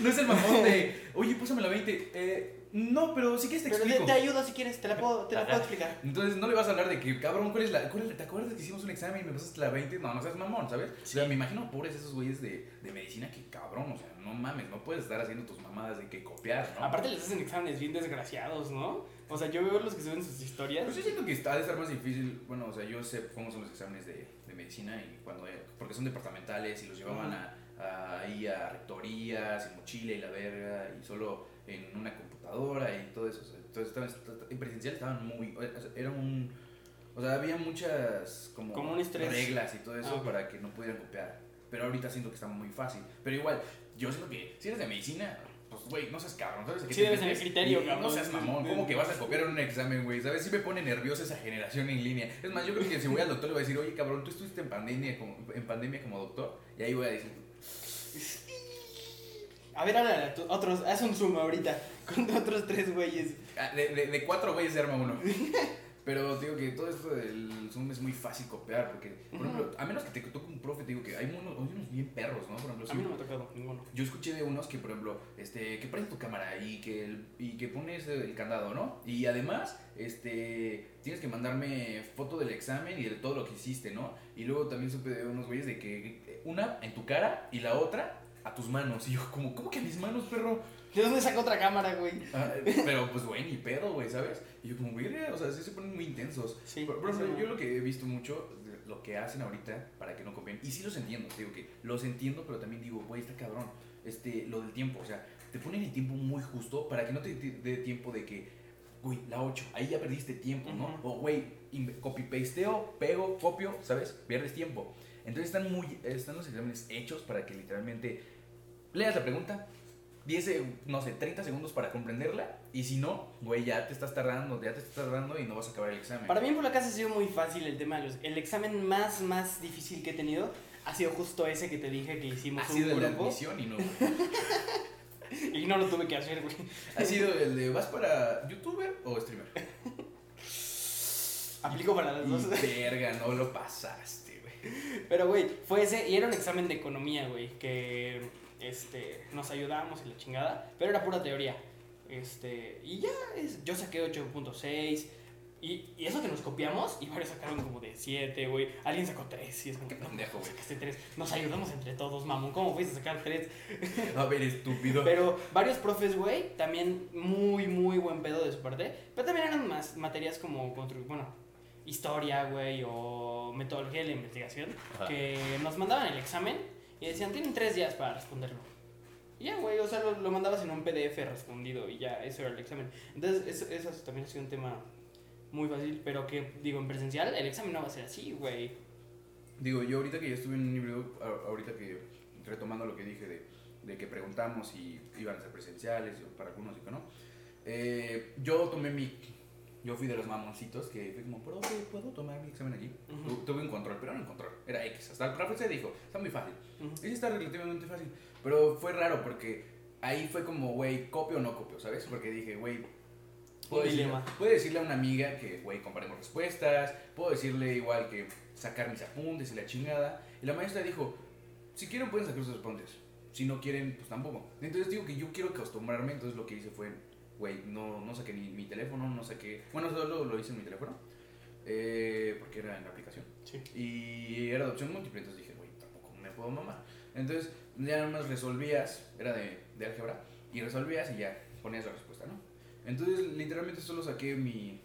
No es el mamón de, oye, pásame la 20. Eh, no, pero si quieres te Pero te, explico. te ayudo si quieres, te la puedo, te la puedo explicar. Entonces no le vas a hablar de que, cabrón, ¿cuál es la, cuál es- ¿te acuerdas que hicimos un examen y me pasaste la 20? No, no seas mamón, ¿sabes? O sea, me imagino pobres esos güeyes de, de medicina que cabrón, o sea, no mames, no puedes estar haciendo tus mamadas de que copiar, ¿no? Aparte les hacen exámenes bien desgraciados, ¿no? O sea, yo veo los que suben sus historias. Pues yo siento que está ha de estar más difícil. Bueno, o sea, yo sé cómo son los exámenes de medicina y cuando porque son departamentales y los llevaban a, a- ahí a rectorías, en mochila y la verga, y solo en una computadora y todo eso. entonces, estaban- en presencial estaban muy. Era un. O sea, había muchas como, Como un estrés. reglas y todo eso Ah, para que no pudieran copiar. Pero ahorita siento que está muy fácil. Pero igual, yo siento que si eres de medicina, pues güey, no seas cabrón, ¿sabes? Sí debes tener criterio, cabrón. No seas mamón, ¿cómo que vas a copiar en un examen, güey? ¿Sabes? Sí me pone nerviosa esa generación en línea. Es más, yo creo que si voy al doctor le voy a decir, oye, cabrón, tú estuviste en pandemia como, en pandemia como doctor. Y ahí voy a decir, A ver, ahora otros, haz un zoom ahorita con otros tres güeyes. ah, de, de, de cuatro güeyes se arma uno. Pero digo que todo esto del Zoom es muy fácil copiar. Porque, por ejemplo, a menos que te toque un profe, te digo que hay unos, hay unos bien perros, ¿no? Por ejemplo, A mí no me ha tocado ninguno. Yo escuché de unos que, por ejemplo, este, que prendes tu cámara y que, el- y que pones el candado, ¿no? Y además, este, tienes que mandarme foto del examen y de todo lo que hiciste, ¿no? Y luego también supe de unos güeyes de que una en tu cara y la otra a tus manos. Y yo, como, ¿cómo que a mis manos, perro? ¿De dónde saca otra cámara, güey? Ah, pero pues, güey, ni pedo, güey, ¿sabes? Y yo, como, güey, o sea, sí se ponen muy intensos. Sí. Ejemplo, no. yo lo que he visto mucho, lo que hacen ahorita para que no copien, y sí los entiendo, digo que los entiendo, pero también digo, güey, está cabrón, este, lo del tiempo, o sea, te ponen el tiempo muy justo para que no te dé tiempo de que, güey, la 8, ahí ya perdiste tiempo, ¿no? Ujú. O, güey, copy-pasteo, pego, copio, ¿sabes? Pierdes tiempo. Entonces están, muy, están los exámenes hechos para que literalmente leas la pregunta, 10, seg- no sé, 30 segundos para comprenderla, y si no, güey, ya te estás tardando, ya te estás tardando y no vas a acabar el examen. Para mí por la casa ha sido muy fácil el tema de los... El examen más, más difícil que he tenido ha sido justo ese que te dije que hicimos Ha sido un grupo. admisión y no. Y no lo tuve que hacer, güey. Ha sido el de ¿vas para youtuber o streamer? Aplico para las dos. verga, no lo pasaste, güey. Pero, güey, fue ese, y era un examen de economía, güey, que, este, nos ayudábamos y la chingada, pero era pura teoría. Este, y ya, es- yo saqué 8.6, y, y eso que nos copiamos, y varios sacaron como de 7, güey, alguien sacó 3, y es como, Qué pendejo, güey. sacaste 3, nos ayudamos entre todos, mamón, ¿cómo fuiste a sacar 3? A ver, estúpido. Pero varios profes, güey, también muy, muy buen pedo de su parte. Pero también eran más materias como, bueno, historia, güey, o metodología de la investigación, Ajá. que nos mandaban el examen y decían, tienen tres días para responderlo. Y ya, güey, o sea, lo, lo mandabas en un PDF respondido y ya, eso era el examen. Entonces, eso, eso también ha sido un tema muy fácil, pero que, digo, en presencial el examen no va a ser así, güey. Digo, yo ahorita que ya estuve en un a- ahorita que retomando lo que dije de, de que preguntamos si iban a ser presenciales para algunos y que no, eh, yo tomé mi, yo fui de los mamoncitos que fui como, profe, ¿puedo tomar mi examen allí? Ujú. Tu- Tuve un control, pero no un control, era X. Hasta el profe se dijo, está muy fácil. Ujú. Y sí está relativamente fácil, pero fue raro porque ahí fue como, güey, copio o no copio, ¿sabes? Porque dije, güey, puedo, decirle, puedo decirle a una amiga que, güey, comparemos respuestas, puedo decirle igual que sacar mis apuntes y la chingada. Y la maestra dijo, si quieren pueden sacar sus apuntes, si no quieren, pues tampoco. Entonces digo que yo quiero acostumbrarme, entonces lo que hice fue, güey, no, no saqué ni mi teléfono, no saqué, bueno, solo lo hice en mi teléfono, eh, porque era en la aplicación. Sí. Y era de opción múltiple, entonces dije, güey, tampoco me puedo mamar. Entonces ya nada más resolvías, era de, de álgebra, y resolvías y ya ponías la respuesta, ¿no? Entonces literalmente solo saqué mi,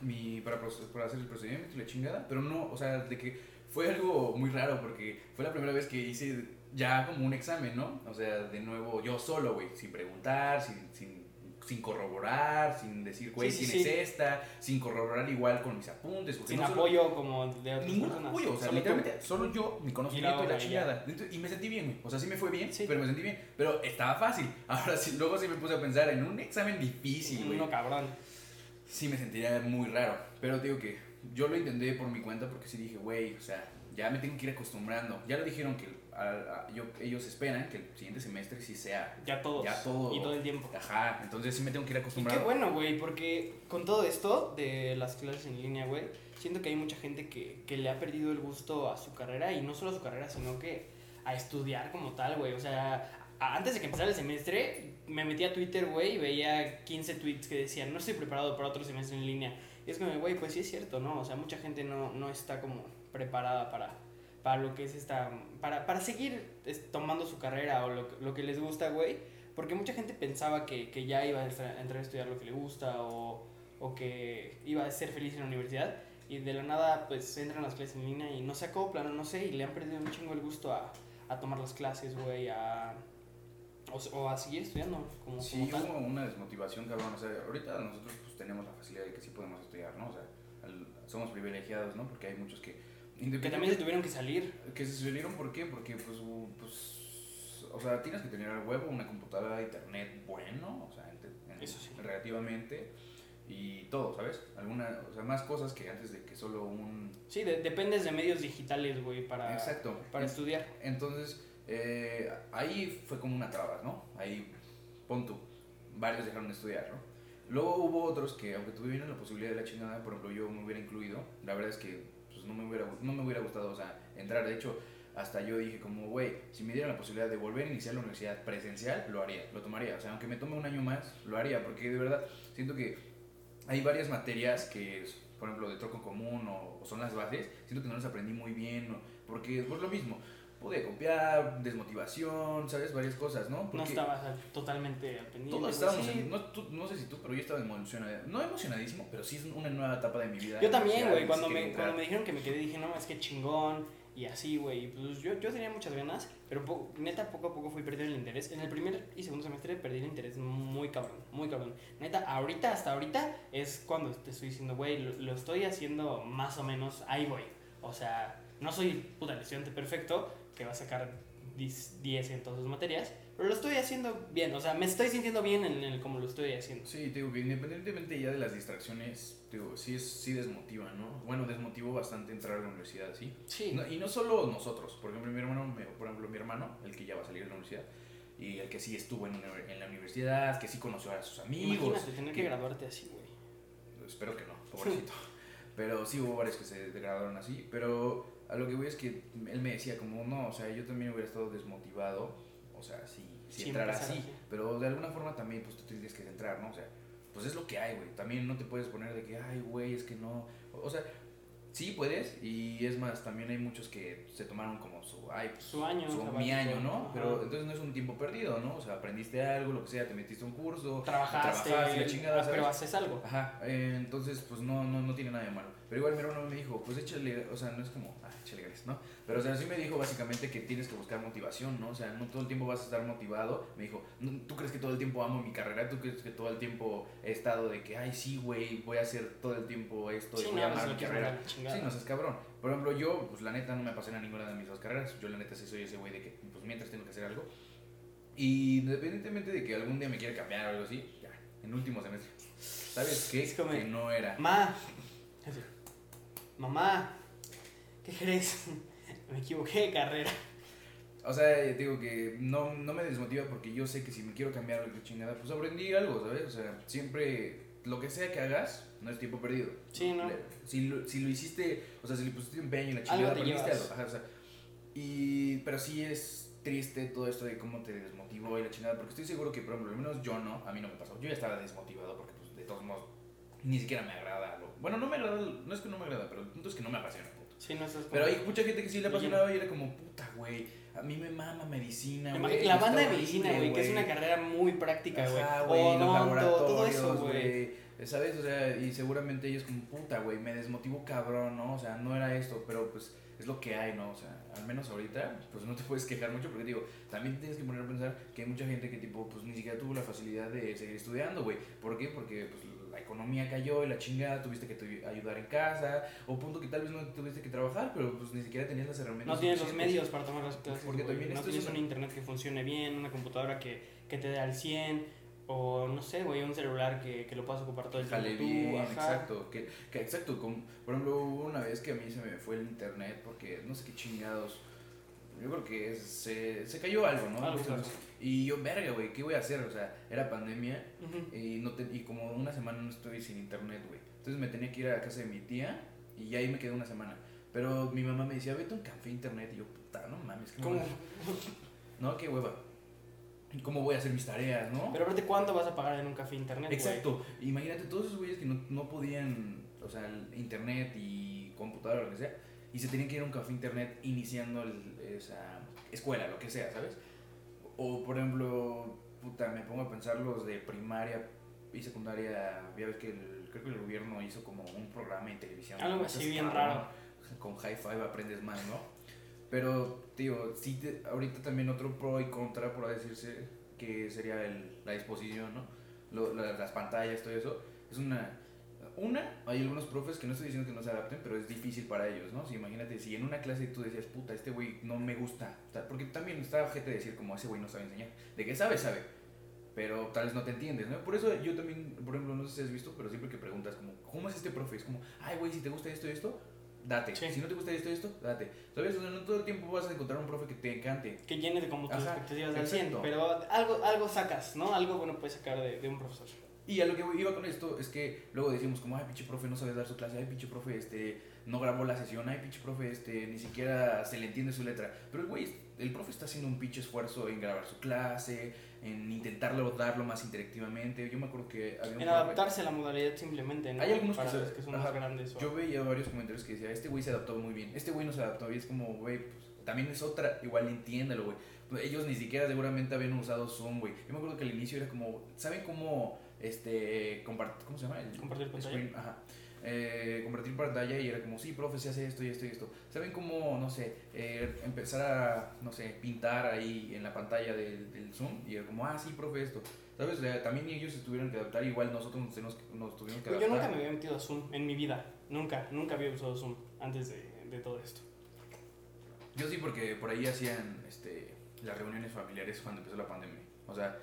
mi para, para hacer el procedimiento y la chingada, pero no, o sea, de que fue algo muy raro porque fue la primera vez que hice ya como un examen, ¿no? O sea, de nuevo yo solo, güey, sin preguntar, sin, sin, sin corroborar, sin decir, güey, Sí, sí, ¿quién sí. es esta? Sin corroborar igual con mis apuntes. Sin no solo- apoyo como de otras Ningún personas. apoyo, o sea, Solo tú. literalmente solo yo, mi conocimiento y, la. Entonces, y me sentí bien, güey. O sea, sí me fue bien, pero me sentí bien. Pero estaba fácil. Ahora sí, luego sí me puse a pensar en un examen difícil, güey. Uno cabrón. Sí me sentiría muy raro. Pero digo que yo lo intenté por mi cuenta porque sí dije, güey, o sea, ya me tengo que ir acostumbrando. Ya lo dijeron que a- a- yo- ellos esperan que el siguiente semestre sí sea. Ya todos. Ya todo. Y todo el tiempo. Ajá, entonces sí me tengo que ir Y qué bueno, güey, porque con todo esto de las clases en línea, güey, siento que hay mucha gente que, que le ha perdido el gusto a su carrera y no solo a su carrera, sino que a estudiar como tal, güey. O sea, a- antes de que empezara el semestre, me metí a Twitter, güey, y veía 15 tweets que decían, no estoy preparado para otro semestre en línea. Y es como, güey, pues sí es cierto, ¿no? O sea, mucha gente no, no está como preparada para, para lo que es esta... Para, para seguir es, tomando su carrera o lo, que- lo que les gusta, güey. Porque mucha gente pensaba que, que ya iba a entrar a estudiar lo que le gusta o, o que iba a ser feliz en la universidad. Y de la nada, pues entran las clases en línea y no se acoplan o no sé, y le han perdido un chingo el gusto a, a tomar las clases, güey, a... O, o a seguir estudiando como, Sí, como hubo una desmotivación, cabrón. O sea, ahorita nosotros pues, tenemos la facilidad de que sí podemos estudiar, ¿no? O sea, somos privilegiados, ¿no? Porque hay muchos que... Que también se tuvieron que salir. Que se salieron, ¿por qué? Porque, pues, pues, o sea, tienes que tener al huevo una computadora, internet bueno, o sea, en- en- Eso sí. relativamente, y todo, ¿sabes? Alguna, o sea, más cosas que antes de que solo un... Sí, de- dependes de medios digitales, güey, para, Exacto. para estudiar. Entonces, eh, ahí fue como una traba, ¿no? Ahí, pon tú, varios dejaron de estudiar, ¿no? Luego hubo otros que, aunque tuvieran la posibilidad de la chingada, por ejemplo, yo me hubiera incluido, la verdad es que pues, no, me hubiera, no me hubiera gustado, o sea, entrar. De hecho, hasta yo dije como, güey, si me dieran la posibilidad de volver a iniciar la universidad presencial, lo haría, lo tomaría. O sea, aunque me tome un año más, lo haría, porque de verdad siento que hay varias materias que, por ejemplo, de troco común o, o son las bases, siento que no las aprendí muy bien, o- porque por lo mismo, pude copiar, desmotivación, ¿sabes? Varias cosas, ¿no? No Porque estabas al- totalmente al pendiente. todos güey, estábamos, sí. en- no, tú- no sé si tú, pero yo estaba emocionado, no emocionadísimo, pero sí es una nueva etapa de mi vida. Yo también, güey. Cuando, me, entrar. cuando me dijeron que me quedé, dije, no, es que chingón. Y así, güey. y Pues yo, yo tenía muchas ganas, pero po- neta, poco a poco fui perdiendo el interés. En el primer y segundo semestre perdí el interés muy cabrón, muy cabrón. Neta, ahorita, hasta ahorita, es cuando te estoy diciendo, güey, lo, lo estoy haciendo más o menos, ahí voy. O sea, no soy puta estudiante perfecto que va a sacar 10 10 en todas sus materias, pero lo estoy haciendo bien. O sea, me estoy sintiendo bien en el como lo estoy haciendo. Sí, te digo que independientemente ya de las distracciones, te digo, sí, es, sí desmotiva, ¿no? Bueno, desmotivó bastante entrar a la universidad, sí. Sí. No, y no solo nosotros, por ejemplo, mi hermano, por ejemplo, mi hermano, el que ya va a salir de la universidad, y el que sí estuvo en, la universidad, que sí conoció a sus amigos. Imagínate tener que que- graduarte así, güey. Espero que no, pobrecito. Pero sí hubo varios que se degradaron así. Pero a lo que voy es que él me decía como, no, o sea, yo también hubiera estado desmotivado, o sea, si, si empezar así. así. Pero de alguna forma también, pues tú tienes que entrar, ¿no? O sea, pues es lo que hay, güey. También no te puedes poner de que, ay, güey, es que no. O sea, sí puedes, y es más, también hay muchos que se tomaron como su, ay, pues, Su año mi sabático, año, ¿no? ajá. Pero entonces no es un tiempo perdido, ¿no? O sea, aprendiste algo, lo que sea, te metiste a un curso, Trabajaste, trabajaste, la chingada, pero ¿sabes? haces algo. Ajá, eh, entonces pues no, no, no tiene nada de malo. Pero igual mi hermano me dijo, pues échale, o sea, no es como, ah, échale ganas, ¿no? Pero o sea, sí me dijo básicamente que tienes que buscar motivación, ¿no? O sea, no todo el tiempo vas a estar motivado. Me dijo, "No, ¿tú crees que todo el tiempo amo mi carrera? ¿Tú crees que todo el tiempo he estado de que, ay, sí, güey, voy a hacer todo el tiempo esto y Sí, voy no, a amar si mi carrera? Sí, no seas cabrón. Por ejemplo, yo, pues la neta no me apasiona ninguna de mis dos carreras. Yo la neta sí soy ese güey de que, pues mientras tengo que hacer algo. Y independientemente de que algún día me quiera cambiar o algo así, ya, en último semestre. ¿Sabes qué? Es como- Que no era. Ma, mamá, ¿qué crees? Me equivoqué de carrera. O sea, te digo que no, no me desmotiva porque yo sé que si me quiero cambiar algo chingada, pues aprendí algo, ¿sabes? O sea, siempre, lo que sea que hagas, no es tiempo perdido. Sí, ¿no? Si lo, si lo hiciste, o sea, si le pusiste empeño y la chingada, te aprendiste algo. Ajá, o sea, y, pero sí es triste todo esto de cómo te desmotivó y la chingada, porque estoy seguro que, por ejemplo, al menos yo no, a mí no me pasó. Yo ya estaba desmotivado porque, pues, de todos modos, ni siquiera me agrada. Lo, bueno, no me agrada, no es que no me agrada, pero el punto es que no me apasiona. punto. Sí, no estás Pero hay mucha gente que sí le apasionaba y era como, puta, güey, a mí me mama medicina, güey. la banda de medicina, güey, que es una carrera muy práctica, güey. Güey, los Odonto, todo eso, güey. ¿Sabes? O sea, y seguramente ellos como, puta, güey, me desmotivó cabrón, ¿no? O sea, no era esto, pero pues es lo que hay, ¿no? O sea, al menos ahorita, pues no te puedes quejar mucho porque digo, también tienes que poner a pensar que hay mucha gente que tipo, pues ni siquiera tuvo la facilidad de seguir estudiando, güey. ¿Por qué? Porque pues la economía cayó y la chingada, tuviste que tu- ayudar en casa, o punto que tal vez no tuviste que trabajar, pero pues ni siquiera tenías las herramientas. No tienes los medios para tomar las clases. Porque güey. también no tienes un internet que funcione bien, una computadora que, que te dé al 100, o no sé, güey, un celular que, que lo puedas ocupar todo el tiempo Jale tú. bien, exacto. Que, que exacto, como, por ejemplo, hubo una vez que a mí se me fue el internet porque no sé qué chingados. Yo creo que se, se cayó algo, ¿no? Algo, claro. y yo, verga, güey, ¿qué voy a hacer? O sea, era pandemia Ujú. y, no te- y como una semana no estoy sin internet, güey. Entonces me tenía que ir a casa de mi tía y ahí me quedé una semana. Pero mi mamá me decía, vete a un café internet. Y yo, puta, no mames, ¿qué ¿Cómo? No, qué hueva. ¿Cómo voy a hacer mis tareas, no? Pero aparte, ¿cuánto vas a pagar en un café internet, güey? Exacto. Imagínate todos esos güeyes que no, no podían, o sea, el internet y computadora, lo que sea, y se tenían que ir a un café internet iniciando el- esa escuela, lo que sea, ¿sabes? O, por ejemplo, puta, me pongo a pensar los de primaria y secundaria, ya ves que el, creo que el gobierno hizo como un programa en televisión. Algo así bien raro. Con high five aprendes más, ¿no? Pero, tío, sí, te- ahorita también otro pro y contra, por decirse, que sería el, la disposición, ¿no? Lo- la- las pantallas, todo eso. Es una... Una, hay algunos profes que no estoy diciendo que no se adapten, pero es difícil para ellos, ¿no? Si imagínate, si en una clase tú decías, puta, este güey no me gusta, porque también está gente de decir como ese güey no sabe enseñar, de que sabe, sabe, pero tal vez no te entiendes, ¿no? Por eso yo también, por ejemplo, no sé si has visto, pero siempre que preguntas como, ¿cómo es este profe? Es como, ay, güey, si te gusta esto y esto, date. Sí. Si no te gusta esto y esto, date. ¿Sabes? O sea, no todo el tiempo vas a encontrar un profe que te encante. Que llene de como tus Ajá, expectativas al 100, exacto. pero algo, algo sacas, ¿no? Algo bueno puedes sacar de, de un profesor. Y a lo que iba con esto es que luego decimos como, ay, pinche profe no sabe dar su clase, ay, pinche profe este, no grabó la sesión, ay, pinche profe este, ni siquiera se le entiende su letra. Pero, güey, el profe está haciendo un pinche esfuerzo en grabar su clase, en intentarlo darlo más interactivamente. Yo me acuerdo que había un En profe- adaptarse a la modalidad simplemente, ¿no? Hay algunos que Para los que son ajá. más grandes. o- Yo veía varios comentarios que decía, este güey se adaptó muy bien, este güey no se adaptó, y es como, güey, pues, también es otra, igual entiéndalo, güey. Ellos ni siquiera seguramente habían usado Zoom, güey. Yo me acuerdo que al inicio era como, ¿saben cómo, este, compartir, ¿cómo se llama? El Compartir pantalla. screen, ajá. Eh, compartir pantalla y era como, sí, profe, se hace esto y esto y esto. ¿Saben cómo, no sé, eh, empezar a, no sé, pintar ahí en la pantalla del, del Zoom? Y era como, ah, sí, profe, esto. ¿Sabes? O sea, también ellos se tuvieron que adaptar, igual nosotros nos, nos tuvimos que Yo adaptar. nunca me había metido a Zoom en mi vida. Nunca, nunca había usado Zoom antes de, de todo esto. Yo sí, porque por ahí hacían este, las reuniones familiares cuando empezó la pandemia. O sea,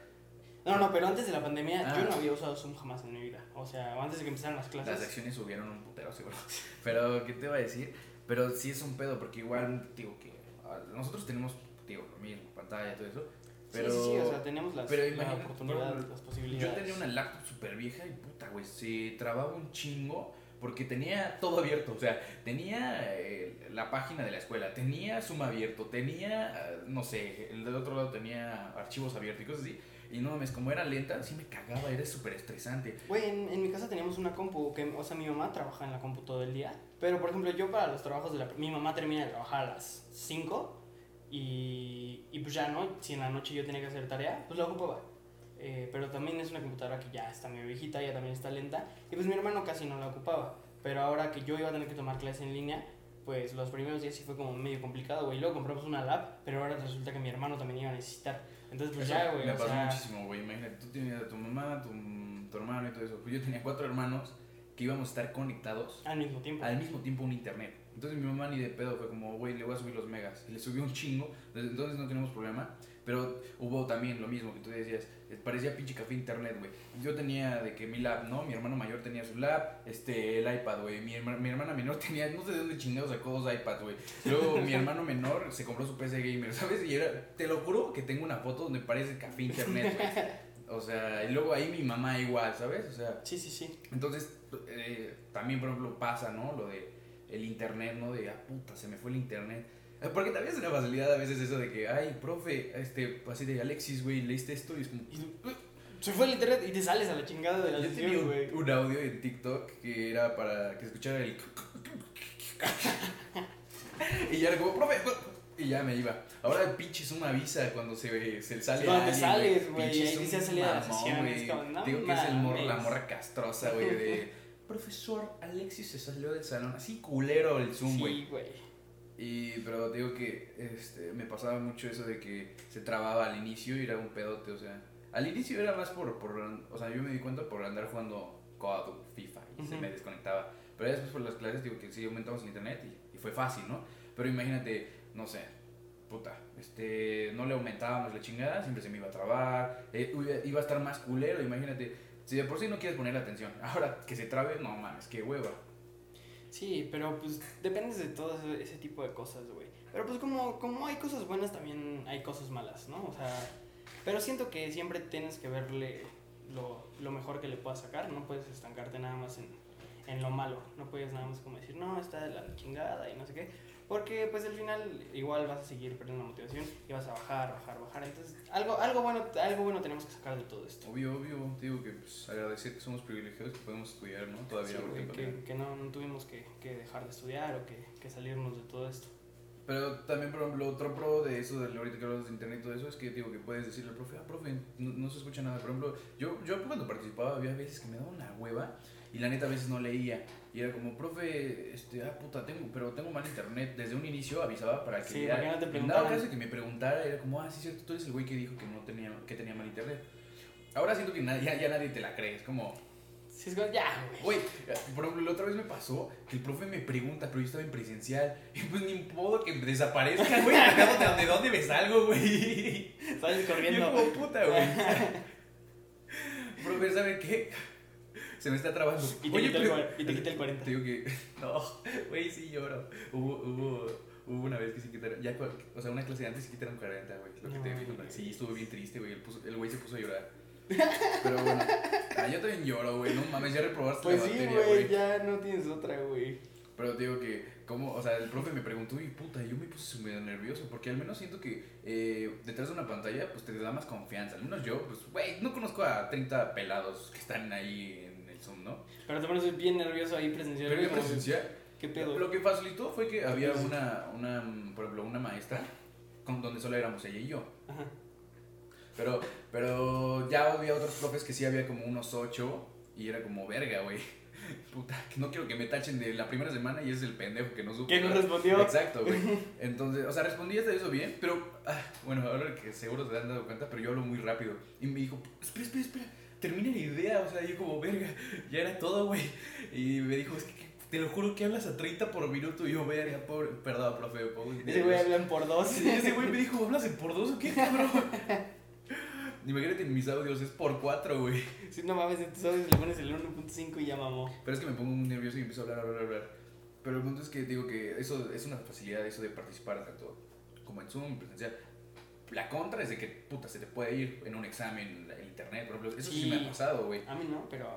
No, no, pero antes de la pandemia Ah. yo no había usado Zoom jamás en mi vida. O sea, antes de que empezaran las las clases. acciones subieron un putero, seguro. Pero, ¿qué te iba a decir? Pero sí es un pedo, porque igual, digo, que ah, nosotros tenemos, digo, lo mismo, pantalla, todo eso. Pero, sí, sí, sí, o sea, tenemos las, pero la oportunidad, por- las yo posibilidades. tenía una laptop súper vieja y puta, güey, se trababa un chingo. porque tenía todo abierto, o sea, tenía eh, la página de la escuela, tenía Zoom abierto, tenía, eh, no sé, el del otro lado tenía archivos abiertos y cosas así. Y no mames, como era lenta, sí me cagaba, era súper estresante. Güey, en, en mi casa teníamos una compu, que, o sea, mi mamá trabaja en la compu todo el día. Pero, por ejemplo, yo para los trabajos de la... Mi mamá termina de trabajar a las 5 y, y pues ya, ¿no? Si en la noche yo tenía que hacer tarea, pues la ocupaba. Eh, pero también es una computadora que ya está medio viejita, ya también está lenta. Y pues mi hermano casi no la ocupaba. Pero ahora que yo iba a tener que tomar clases en línea, pues los primeros días sí fue como medio complicado, güey. Luego compramos una lab, pero ahora resulta que mi hermano también iba a necesitar. Entonces, pues Eso ya, güey. Me pasó sea, muchísimo, güey. Imagínate, tú tenías a tu mamá, tu, tu hermano y todo eso. Pues yo tenía cuatro hermanos que íbamos a estar conectados al mismo tiempo. al mismo tiempo un internet. Entonces mi mamá ni de pedo fue como, güey, le voy a subir los megas. Y le subió un chingo. Entonces no tenemos problema. Pero hubo también lo mismo que tú decías. eh, Parecía pinche café internet, güey. Yo tenía de que mi lab, ¿no? Mi hermano mayor tenía su lab, este, el iPad, güey. Mi, herma- mi hermana menor tenía, no sé de dónde chingados sacó dos iPads, güey. Luego mi hermano menor se compró su PC gamer, ¿sabes? Y era, te lo juro que tengo una foto donde parece café internet, güey. O sea, y luego ahí mi mamá igual, ¿sabes? O sea, Sí, sí, sí. entonces, eh, también, por ejemplo, pasa, ¿no? Lo de el internet, ¿no? De, ah, puta, se me fue el internet. Eh, Porque también es una facilidad a veces eso de que, ay, profe, este, así de Alexis, güey, leíste esto y es como... Tú, se fue el internet y te sales a la chingada de la Yo tenía un, güey. un audio en TikTok que era para que escuchara el... y ya era como, profe, y ya me iba. Ahora el pinche Zoom avisa cuando se, se sale Cuando alguien, sales, güey, ahí dice salida de la sesión, es no Digo que es el morro, la morra castrosa, güey, de... Profesor, Alexis se salió del salón. Así culero el Zoom, güey. Sí, güey. Y, pero digo que este, me pasaba mucho eso de que se trababa al inicio y era un pedote, o sea. Al inicio era más por, por o sea, yo me di cuenta por andar jugando COD o FIFA y se Ujú. me desconectaba. Pero después por las clases, digo que sí aumentamos el internet y, y fue fácil, ¿no? Pero imagínate, no sé, puta, este, no le aumentábamos la chingada, siempre se me iba a trabar, eh, iba- iba a estar más culero, imagínate. Si de por sí no quieres poner atención, ahora que se trabe, no mames, qué hueva. Sí, pero pues dependes de todo ese, tipo de cosas, güey. Pero pues como, como hay cosas buenas, también hay cosas malas, ¿no? O sea, pero siento que siempre tienes que verle lo, lo mejor que le puedas sacar, no puedes estancarte nada más en, en lo malo, no puedes nada más como decir, no, está de la chingada y no sé qué. Porque pues al final igual vas a seguir perdiendo la motivación y vas a bajar, bajar, bajar. Entonces algo, algo, bueno, algo bueno tenemos que sacar de todo esto. Obvio, obvio, digo que pues, agradecer que somos privilegiados, que podemos estudiar, ¿no? Todavía. Sí, que, pandemia. que no, no tuvimos que, que dejar de estudiar o que, que salirnos de todo esto. Pero también, por ejemplo, otro pro de eso, de ahorita que hablas de internet y todo eso, es que digo que puedes decirle al profe, ah, profe, no, no se escucha nada. Por ejemplo, yo, yo cuando participaba había veces que me daba una hueva y la neta a veces no leía. Y era como, profe, este, ah, puta, tengo, pero tengo mal internet. Desde un inicio avisaba para que Sí, ya- para que no te preguntaran. caso que me preguntara, era como, ah, sí, cierto, tú eres el güey que dijo que no tenía, que tenía mal internet. Ahora siento que ya, ya nadie te la cree, es como, Sí, es como, ya, güey. Güey, por ejemplo, la otra vez me pasó que el profe me pregunta, pero yo estaba en presencial. Y pues ni modo que desaparezca, güey. De, ¿De dónde me salgo, güey? Sales Yo corriendo. como puta, güey. profe, ¿sabe qué? Se me está trabando. Y te, Oye, quita el, pero- y te quita el 40. Te digo que. No, güey, sí lloro. Hubo, hubo, hubo una vez que se quitaron. Ya, o sea, una clase de antes se quitaron 40, güey. Lo que te digo. Sí, estuvo bien triste, güey. El, güey se puso a llorar. Pero bueno, ah, yo también lloro, güey. No mames, ya reprobaste Pues la sí, materia, güey, ya no tienes otra, güey. Pero te digo que, como, o sea, el profe me preguntó y puta, yo me puse medio nervioso, porque al menos siento que eh, detrás de una pantalla, pues te da más confianza. Al menos yo, pues, güey, no conozco a 30 pelados que están ahí Zoom, ¿no? Pero te pones bien nervioso ahí presencial. Pero presencial. ¿Qué pedo? Lo que facilitó fue que había pedo? una, una, por ejemplo, una maestra con donde solo éramos ella y yo. Ajá. Pero, pero ya había otros profes que sí había como unos ocho y era como verga, güey. Puta, que no quiero que me tachen de la primera semana y es el pendejo que no supo. ¿Quién no respondió? Exacto, güey. Entonces, o sea, respondí hasta eso bien, pero ah, bueno, ahora que seguro se han dado cuenta, pero yo hablo muy rápido. Y me dijo, espera, espera, espera, termina la idea. O sea, yo como, verga, ya era todo, güey. Y me dijo, es que te lo juro que hablas a 30 por minuto. Y yo, verga, pobre, perdón, profe, pobre. Ese güey hablan por dos. Sí, ese güey me dijo, ¿hablas en por dos o qué, cabrón? Imagínate en mis audios, es por cuatro, güey. Sí, no mames, en tus audios le pones el 1.5 y ya mamó. Pero es que me pongo muy nervioso y empiezo a hablar, hablar, hablar. Pero el punto es que digo que eso es una facilidad, eso de participar tanto como en Zoom, en presencial. La contra es de que, puta, se te puede ir en un examen en internet, por ejemplo. Eso sí, Sí. me ha pasado, güey. A mí no, pero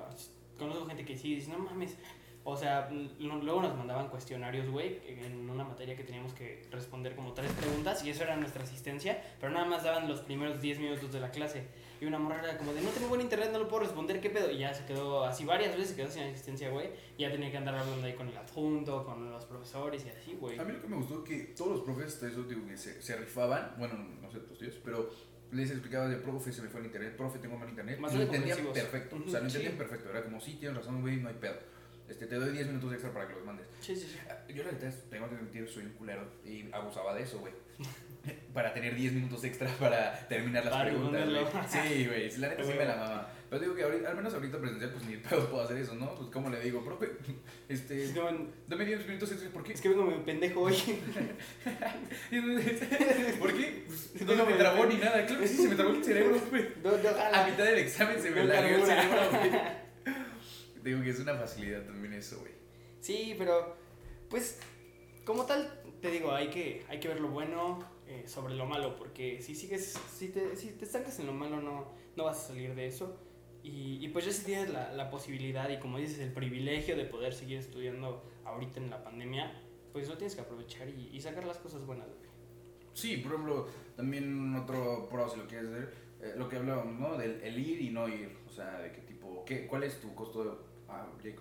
conozco gente que sí dice, no mames, O sea, no- luego nos mandaban cuestionarios, güey, en una materia que teníamos que responder como tres preguntas y eso era nuestra asistencia, pero nada más daban los primeros 10 minutos de la clase. Y una morra era como de, no tengo buen internet, no lo puedo responder, ¿qué pedo? Y ya se quedó así varias veces, se quedó sin asistencia, güey. Y ya tenía que andar hablando ahí con el adjunto, con los profesores y así, güey. A mí lo que me gustó que todos los profes, hasta eso digo que se, se rifaban, bueno, no sé tus tíos, pero les explicaba de profe, se me fue el internet, profe, tengo mal internet. Más y lo entendían perfecto, o sea, lo sí. entendían perfecto. Era como, sí, tienes razón, güey, no hay pedo. Este, te doy 10 minutos extra para que los mandes. Sí, sí, sí. Yo la neta tengo que admitir, soy un culero y abusaba de eso, güey. para tener 10 minutos extra para terminar las preguntas, güey. Sí, güey, la neta sí me la mama. Pero digo que ahorita, al menos ahorita presencial, pues ni de pedo puedo hacer eso, ¿no? Pues como le digo, profe, este, dame 10 minutos extra, ¿por qué? es que vengo medio pendejo hoy. ¿Por qué? Pues, no se me trabó ni nada. Claro que sí, se me trabó el cerebro, güey. No, no, A mitad del examen se me No largó el cerebro, güey. Digo que es una facilidad también eso, güey. Sí, pero pues como tal te digo, hay que hay que ver lo bueno eh, sobre lo malo porque si sigues si te si te estancas en lo malo no no vas a salir de eso. Y, y pues ya si tienes la, la posibilidad y como dices el privilegio de poder seguir estudiando ahorita en la pandemia, pues lo tienes que aprovechar y, y sacar las cosas buenas. güey. Sí, por ejemplo, también otro pro, si lo quieres hacer, eh, lo que hablábamos, ¿no? Del el ir y no ir. O sea, de qué tipo, qué, ¿cuál es tu costo de, ah, ya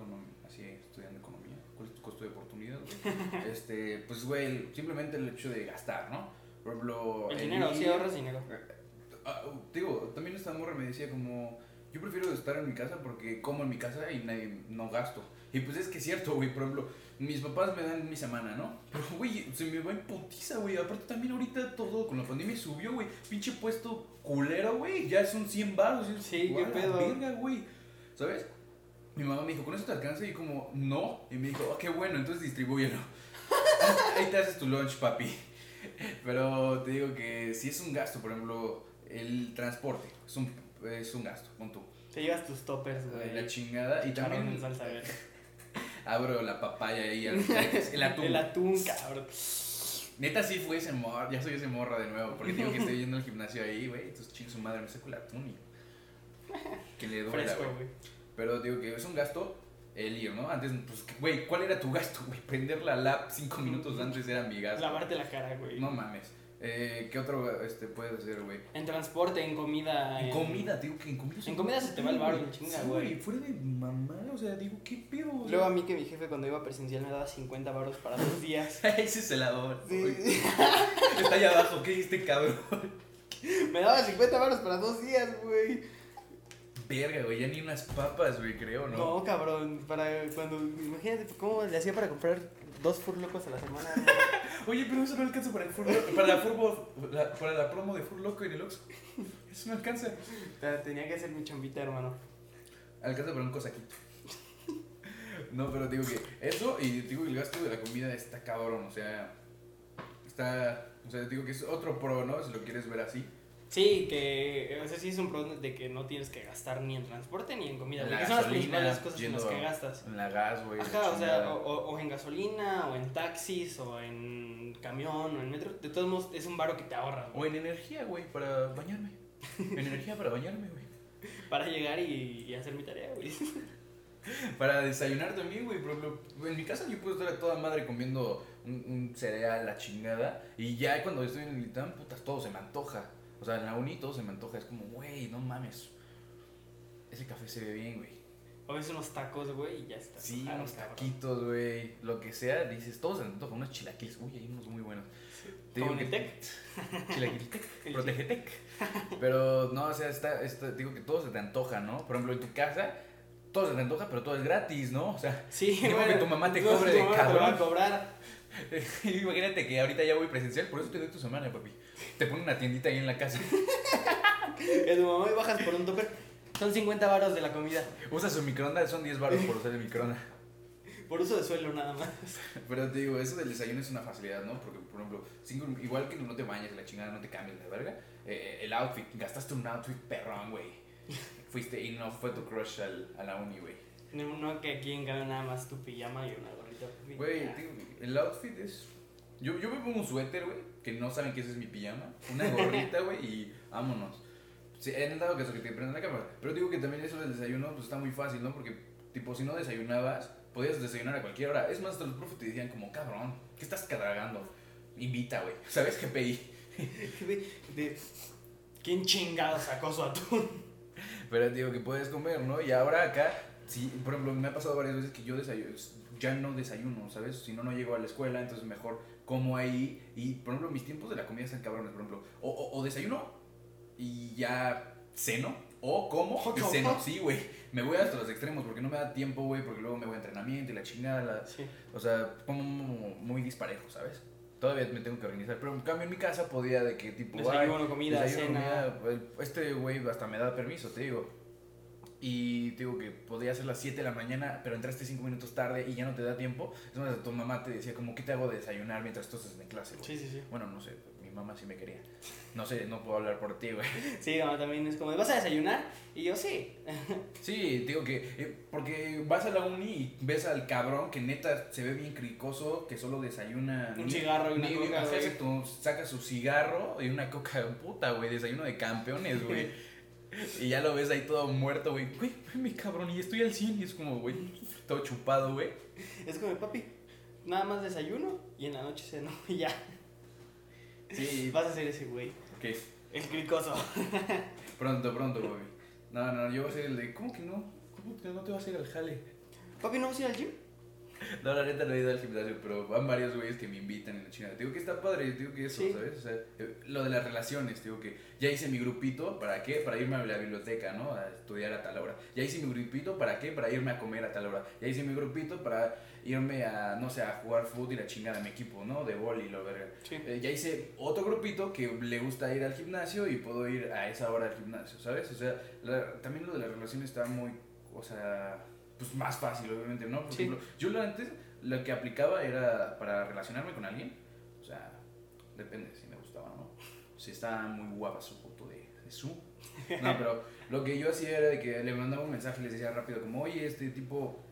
así estudiando economía? ¿Cuál es tu costo de oportunidad, este, pues, güey, simplemente el hecho de gastar, ¿no? Por ejemplo, El dinero, sí ahorras dinero. Ah, digo, también esta morra me decía como, yo prefiero estar en mi casa porque como en mi casa y nadie, no gasto. Y pues es que es cierto, güey, por ejemplo, mis papás me dan mi semana, ¿no? Pero, güey, se me va en putiza, güey. Aparte también ahorita todo con la pandemia subió, güey. Pinche puesto culero, güey. Ya son 100 baros. Sí, qué "Guau, la pedo". verga, güey. ¿Sabes? Mi mamá me dijo, ¿con eso te alcanza? Y como, no. Y me dijo, oh, qué bueno, entonces distribúyelo. Ahí te haces tu lunch, papi. Pero te digo que si es un gasto, por ejemplo, el transporte es un, es un gasto, con tú. Te llevas tus toppers, güey. La chingada. Y también en salsa verde. abro la papaya ahí, al- el atún. El atún, cabrón. Neta sí fue ese morro, ya soy ese morro de nuevo, porque digo que estoy yendo al gimnasio ahí, güey, entonces chingue su madre, me saco el atún y que le güey. güey. Pero digo que es un gasto el ir, ¿no? Antes, pues, güey, ¿cuál era tu gasto, güey? Prender la lap cinco minutos antes era mi gasto. Lavarte la cara, güey. No mames. Eh, ¿Qué otro este, puedes hacer, güey? En transporte, en comida. En comida, digo que en comida. En comida se te va el varo en chinga, Sí, güey. fuera de mamá, o sea, digo, ¿qué pedo? Sea, Luego a mí que mi jefe cuando iba presencial me daba 50 baros para dos días. Ese es el ador. Sí. Está allá abajo, ¿qué hiciste, cabrón? Me daba 50 baros para dos días, güey. Verga, güey, ya ni unas papas, güey, creo, ¿no? No, cabrón, para cuando imagínate cómo le hacía para comprar dos furlocos a la semana. Oye, pero eso no alcanza para el Furloco, para la, furbo, la- para la promo de Furloco en el Oxxo. Eso no alcanza. Tenía que hacer mi chambita, hermano. Alcanza para un cosaquito. No, pero digo que eso y digo que el gasto de la comida está cabrón, o sea, está, o sea, digo que es otro pro, ¿no? Si lo quieres ver así. Sí, que, o sea, sí es un pro de que no tienes que gastar ni en transporte ni en comida. En Porque son las principales cosas en las que gastas. En la gas, güey. Ajá, o sea, o, o- o en gasolina, o en taxis, o en camión, o en metro. De todos modos, es un varo que te ahorras, O en energía, güey, para bañarme. En energía para bañarme, güey. Para llegar y, y hacer mi tarea, güey. Para desayunar también, güey. Por ejemplo, en mi casa yo puedo estar a toda madre comiendo un, un cereal, la chingada. Y ya cuando estoy en el ITAM, putas, todo se me antoja. O sea, en la uni todo se me antoja. Es como, güey, no mames. Ese café se ve bien, güey. O ves unos tacos, güey, y ya está. Sí, Ah, unos cabrón. taquitos, güey. Lo que sea, dices, todo se me antoja. Unos chilaquiles. Uy, hay unos muy buenos. Te Como digo que-. Chilaquiltec, Protegetec. Pero no, o sea, está, está- digo que todo se te antoja, ¿no? Por ejemplo, en tu casa, todo se te antoja, pero todo es gratis, ¿no? O sea, Sí, Digo que tu mamá te cobre de mamá te cabrón. va a cobrar. imagínate que ahorita ya voy presencial, por eso te doy tu semana, papi. Te pone una tiendita ahí en la casa. Que tu mamá y bajas por un topper. Son 50 varos de la comida. Usa su microondas, son 10 baros por usar el microondas. Por uso de suelo nada más. Pero te digo, eso del desayuno es una facilidad, ¿no? Porque, por ejemplo, cinco- igual que no te bañes, la chingada, no te cambies de verga. eh, el outfit, gastaste un outfit perrón, güey. Fuiste y no fue tu crush al, a la uni, güey. No, no que aquí en cambio nada más tu pijama y una gorrita. Güey, el outfit es. Yo, yo me pongo un suéter, güey, que no saben que ese es mi pijama. Una gorrita, güey, y vámonos. Sí, he dado caso que te prenden la cámara. Pero digo que también eso del desayuno, pues está muy fácil, ¿no? Porque, tipo, si no desayunabas, podías desayunar a cualquier hora. Es más, hasta los profes te decían como, cabrón, ¿qué estás cadragando? Invita, güey. ¿Sabes qué pedí? De, ¿Quién chingado sacó su atún? Pero digo que puedes comer, ¿no? Y ahora acá, sí, por ejemplo, me ha pasado varias veces que yo desayuno, ya no desayuno, ¿sabes? Si no, no llego a la escuela, entonces mejor como ahí. Y, por ejemplo, mis tiempos de la comida están cabrones, por ejemplo. O, o, o desayuno y ya ceno, o como y ceno. Sí, güey. Me voy hasta los extremos porque no me da tiempo, güey, porque luego me voy a entrenamiento y la chingada. la- Sí. O sea, como muy disparejo, ¿sabes? Todavía me tengo que organizar. Pero en cambio en mi casa podía de que tipo... Desayuno, ay, comida, desayuno, cena. comida, Este güey hasta me da permiso, te digo. Y te digo que podía ser las 7 de la mañana, pero entraste 5 minutos tarde y ya no te da tiempo. Es más, tu mamá te decía como, ¿qué te hago de desayunar mientras tú estás en clase, güey? Sí, sí, sí. Bueno, no sé, mi mamá sí me quería. No sé, no puedo hablar por ti, güey. Sí, mamá también es como, ¿vas a desayunar? Y yo, sí. Sí, digo que, eh, porque vas a la uni y ves al cabrón que neta se ve bien cricoso, que solo desayuna... Un ni- cigarro y una ni- coca, güey. saca su cigarro y una coca puta, güey, desayuno de campeones, güey. y ya lo ves ahí todo muerto, güey. Güey, mi cabrón, y estoy al 100 y es como, güey, todo chupado, güey. Es como, papi, nada más desayuno y en la noche ceno y ya. Sí, Vas a ser ese güey. ok, El cricoso. pronto, pronto, güey. No, no, yo voy a ser el de, ¿cómo que no? ¿Cómo que no te vas a ir al jale? Papi, ¿no vas a ir al gym? No, la neta no he ido al gimnasio, pero van varios güeyes que me invitan en la china. Te digo que está padre, te digo que eso, Sí. ¿sabes? O sea, eh, lo de las relaciones, digo que ya hice mi grupito, ¿para qué? Para irme a la biblioteca, ¿no? A estudiar a tal hora. Ya hice mi grupito, ¿para qué? Para irme a comer a tal hora. Ya hice mi grupito para irme a, no sé, a jugar fútbol y la chingada a mi equipo, ¿no? De boli y lo verga. Sí. Eh, ya hice otro grupito que le gusta ir al gimnasio y puedo ir a esa hora al gimnasio, ¿sabes? O sea, la- también lo de la relación está muy, o sea, pues más fácil, obviamente, ¿no? Por Sí. ejemplo, yo lo antes, lo que aplicaba era para relacionarme con alguien, o sea, depende si me gustaba o no. Si estaba muy guapa su foto de, de su. No, pero lo que yo hacía era de que le mandaba un mensaje y les decía rápido, como, oye, este tipo,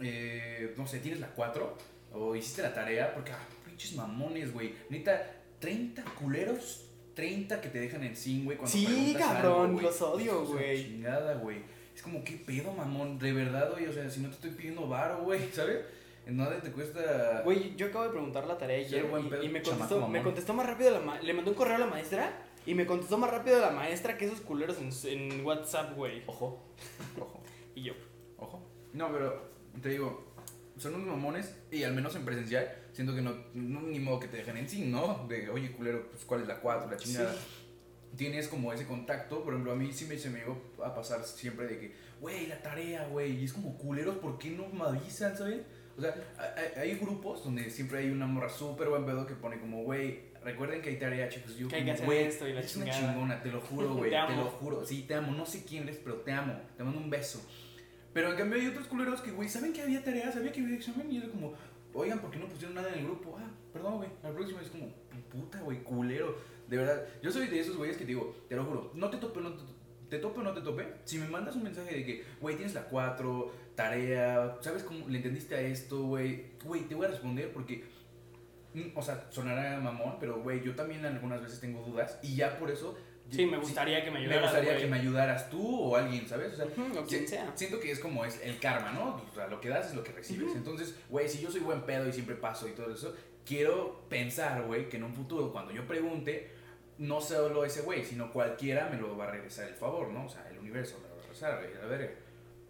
eh, no sé, ¿tienes la 4? O hiciste la tarea, porque, ah, pinches mamones, güey. Neta, 30 culeros, 30 que te dejan en sin, güey, cuando Sí, cabrón, algo, los odio, güey. chingada, güey. Es como, ¿qué pedo, mamón? De verdad, güey, o sea, si no te estoy pidiendo varo, güey, ¿sabes? Nada te cuesta... Güey, yo acabo de preguntar la tarea ayer buen y, pedo, y me, contestó, me contestó más rápido la ma- Le mandé un correo a la maestra y me contestó más rápido la maestra que esos culeros en, en WhatsApp, güey. Ojo, ojo. Y yo, Ojo. No, pero te digo, son unos mamones y al menos en presencial siento que no, no ni modo que te dejen en sí, ¿no? De, oye, culero, pues cuál es la 4, la chingada. Tienes como ese contacto, por ejemplo, a mí sí me, se me llegó a pasar siempre de que, güey, la tarea, güey, y es como culeros, ¿por qué no me avisan, sabes? O sea, hay, hay grupos donde siempre hay una morra súper buen pedo que pone como, güey, recuerden que hay tarea, chicos. Yo Que hay como, que hacer güey, esto y la es una chingona, te lo juro, güey, Te lo juro. Sí, te amo, no sé quién eres, pero te amo, te mando un beso. Pero en cambio hay otros culeros que, güey, ¿saben que había tarea? ¿Sabía que había examen? Y era como, oigan, ¿por qué no pusieron nada en el grupo? Ah, perdón, güey, al próximo es como, puta, güey, culero. De verdad, yo soy de esos güeyes que te digo, te lo juro, no te tope, no te, te tope o no te tope. Si me mandas un mensaje de que, güey, tienes la 4, tarea, ¿sabes cómo le entendiste a esto, güey? Güey, te voy a responder porque, mm, o sea, sonará mamón, pero, güey, yo también algunas veces tengo dudas y ya por eso... sí, me gustaría que me ayudaras. Me gustaría que me ayudaras tú o alguien, ¿sabes? O sea, Ujú, o quien sea. Siento que es como es el karma, ¿no? O sea, lo que das es lo que recibes. Entonces, güey, si yo soy buen pedo y siempre paso y todo eso, quiero pensar, güey, que en un futuro, cuando yo pregunte, no solo ese güey, sino cualquiera me lo va a regresar el favor, ¿no? O sea, el universo me lo va a regresar, güey, a ver.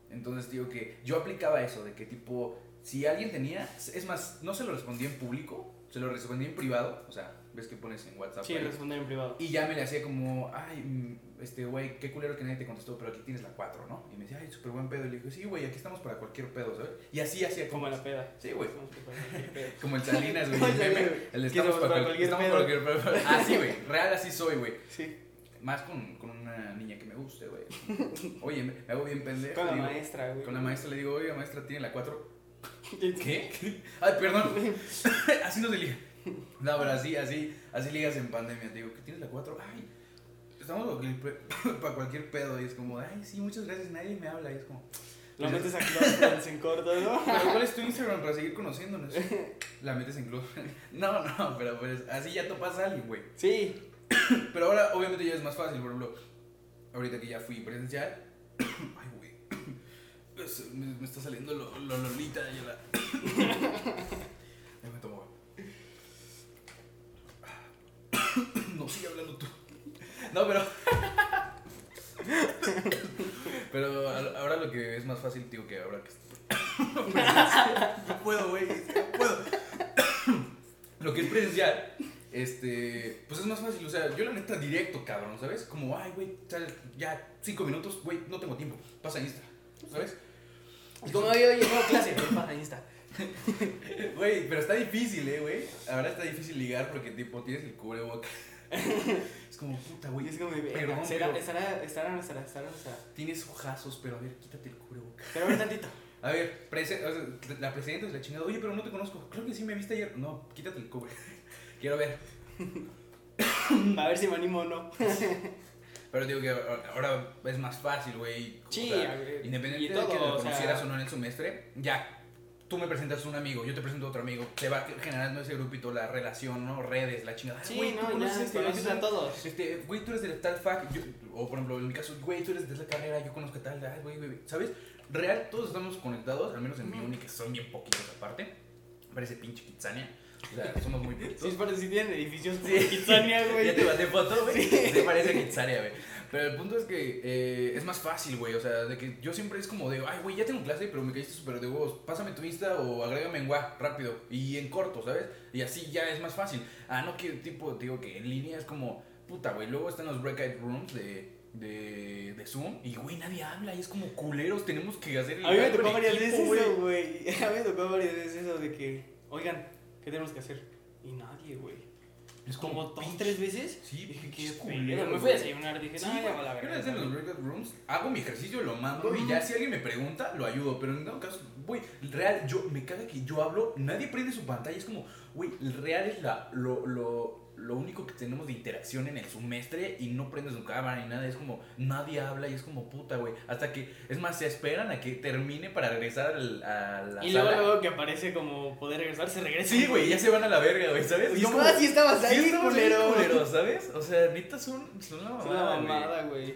Entonces, digo que yo aplicaba eso, de que tipo, si alguien tenía, es más, no se lo respondía en público, se lo respondía en privado, o sea, ves que pones en WhatsApp. Sí, responder en privado. Y ya me le hacía como, ay, mm, este, güey, qué culero que nadie te contestó, pero aquí tienes la 4, ¿no? Y me decía, ay, súper buen pedo. Y le dije, sí, güey, aquí estamos para cualquier pedo, ¿sabes? Y así hacía Como en la peda. Sí, güey. Cualquier. Como el Salinas, güey. Como el meme, el estamos para, para cualquier, cualquier estamos pedo. para cualquier pedo. Así, güey. Real, así soy, güey. Sí. Más con, con una niña que me guste, güey. Oye, me, me hago bien pendejo. Con la digo- maestra, güey. Con la maestra le digo, oye, maestra, ¿tiene la 4? ¿Qué? Ay, perdón. así no se liga. No, pero así, así, así ligas en pandemia. Te digo, ¿que tienes la 4? Ay, estamos para cualquier, pedo. Y es como, ay, sí, muchas gracias, nadie me habla. Y es como, Lo metes a Close en corto, ¿no? ¿pero cuál es tu Instagram para seguir conociéndonos? La metes en club. No, no, pero pues así ya topas a alguien, güey. Sí. Pero ahora, obviamente, ya es más fácil. Por ejemplo, ahorita que ya fui presencial. Ay, güey. me, me está saliendo lo, lo Lolita y la. Ya me tomo. No, sigue hablando tú. No, pero. Pero ahora lo que es más fácil, tío, que ahora que. No puedo, güey. No puedo. Lo que es presencial, este. Pues es más fácil. O sea, yo la neta directo, cabrón, ¿sabes? Como, ay, güey, ya cinco minutos, güey, no tengo tiempo. Pasa Insta, ¿sabes? Y como oye, oye, no, clase, ¿qué pasa Insta? Güey, pero está difícil, eh, güey. Ahora está difícil ligar porque, tipo, tienes el cubreboca. Es como, puta, güey. Es como, verga, Perdón, ¿será, pero estará, estará, estará, estará, tienes ojazos, pero a ver, quítate el cubreboca. Pero a ver tantito. A ver, prese- o sea, la presidenta es la chingada. Oye, pero no te conozco. Creo que sí me viste ayer. No, quítate el cubre. Quiero ver. A ver si me animo o no. Pero digo que ahora es más fácil, güey. O Sí, sea, a ver, independiente y de que lo o sea- conocieras o no en el semestre, ya. Tú me presentas a un amigo, yo te presento a otro amigo, te va generando ese grupito, la relación, ¿no? Redes, la chingada. Sí, Güey, ¿tú no, conoces este? conoces a todos. Este, güey, tú eres de tal fac, yo- o por ejemplo, en mi caso, güey, tú eres de la carrera, yo conozco a tal, ay, güey, güey, ¿sabes? Real, todos estamos conectados, al menos en mi que son bien poquitos aparte. Parece pinche Kitsania. O sea, somos muy poquitos. Sí, si tienen edificios como Sí. Kitsania, güey. Ya te mandé foto, güey. Se parece a Kitsania, güey. Pero el punto es que eh, es más fácil, güey. O sea, de que yo siempre es como de, ay, güey, ya tengo clase, pero me caíste súper de huevos. Pásame tu Insta o agrégame en WA rápido y en corto, ¿sabes? Y así ya es más fácil. Ah, no, que tipo, digo que en línea es como, puta, güey. Luego están los breakout rooms de, de, de Zoom y, güey, nadie habla y es como culeros. Tenemos que hacer el A mí me tocó varias veces eso, güey. A mí me tocó varias veces eso de que, oigan, ¿qué tenemos que hacer? Y nadie, güey. Es Como dos, tres veces. Sí, Dije, qué culeros, culero. Me fui a desayunar, dije, Sí, no, ya va la Yo verga. en vez de los breakout rooms, hago mi ejercicio, lo mando y ya si alguien me pregunta, lo ayudo. Pero en todo caso, güey, real, yo me caga que yo hablo, nadie prende su pantalla. Es como, güey, el real es la, lo, lo, lo único que tenemos de interacción en el semestre y no prende su cámara ni nada. Es como, nadie habla y es como puta, güey. Hasta que, es más, se esperan a que termine para regresar al- a la Y luego, sala. luego que aparece como poder regresar, se regresa. Sí, güey, ya se van a la verga, güey, ¿sabes? Y como, como, ah, sí estabas sí, ahí, bien culero. culeros, ¿sabes? O sea, neta son, son una Es mamada, una mamada, güey.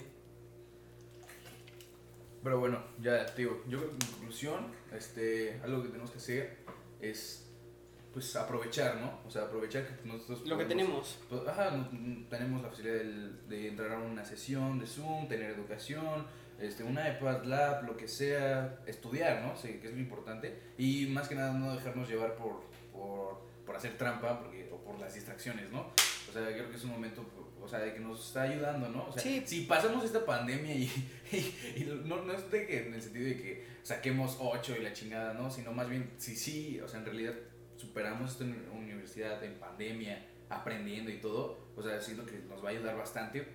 Pero bueno, ya te digo, yo creo que en conclusión, este, algo que tenemos que hacer es pues aprovechar, ¿no? O sea, aprovechar que nosotros Lo que podemos- tenemos. pues, ajá, no- tenemos la facilidad del- de, entrar a una sesión de Zoom, tener educación, este, una iPad Lab, lo que sea, estudiar, ¿no? Sí, que es lo importante. Y más que nada no dejarnos llevar por, por, por hacer trampa porque, o por las distracciones, ¿no? O sea, creo que es un momento, o sea, de que nos está ayudando, ¿no? O sea, Sí. si pasamos esta pandemia y, y, y no, no es de que en el sentido de que saquemos ocho y la chingada, ¿no? Sino más bien, si sí, o sea, en realidad superamos esto en universidad, en pandemia, aprendiendo y todo, o sea, siento que nos va a ayudar bastante,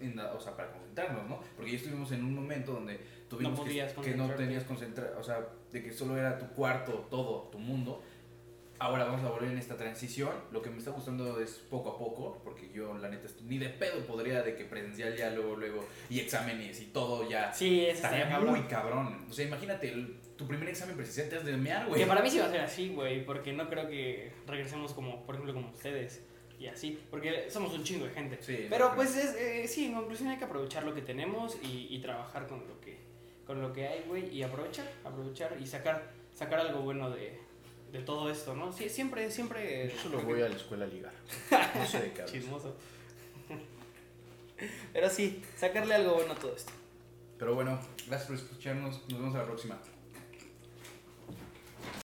en la- o sea, para concentrarnos, ¿no? Porque ya estuvimos en un momento donde tuvimos que- podías que, no tenías concentrar, o sea, de que solo era tu cuarto, todo, tu mundo. Ahora vamos a volver en esta transición. Lo que me está gustando es poco a poco, porque yo, la neta, ni de pedo podría de que presencial ya luego, luego, y exámenes y todo ya. Sí, Estaría muy cabrón. cabrón. O sea, imagínate, el- tu primer examen presencial te has de mear, güey. Que para mí sí va a ser así, güey, porque no creo que regresemos como, por ejemplo, como ustedes y así, porque somos un chingo de gente. Sí, Pero pues es, eh, sí, en conclusión hay que aprovechar lo que tenemos y, y trabajar con lo que con lo que hay, güey, y aprovechar, aprovechar y sacar sacar algo bueno de, de todo esto, ¿no? Sí, siempre, siempre... Yo solo voy a la escuela a ligar. No sé de qué. Chismoso. Pero sí, sacarle algo bueno a todo esto. Pero bueno, gracias por escucharnos. Nos vemos a la próxima.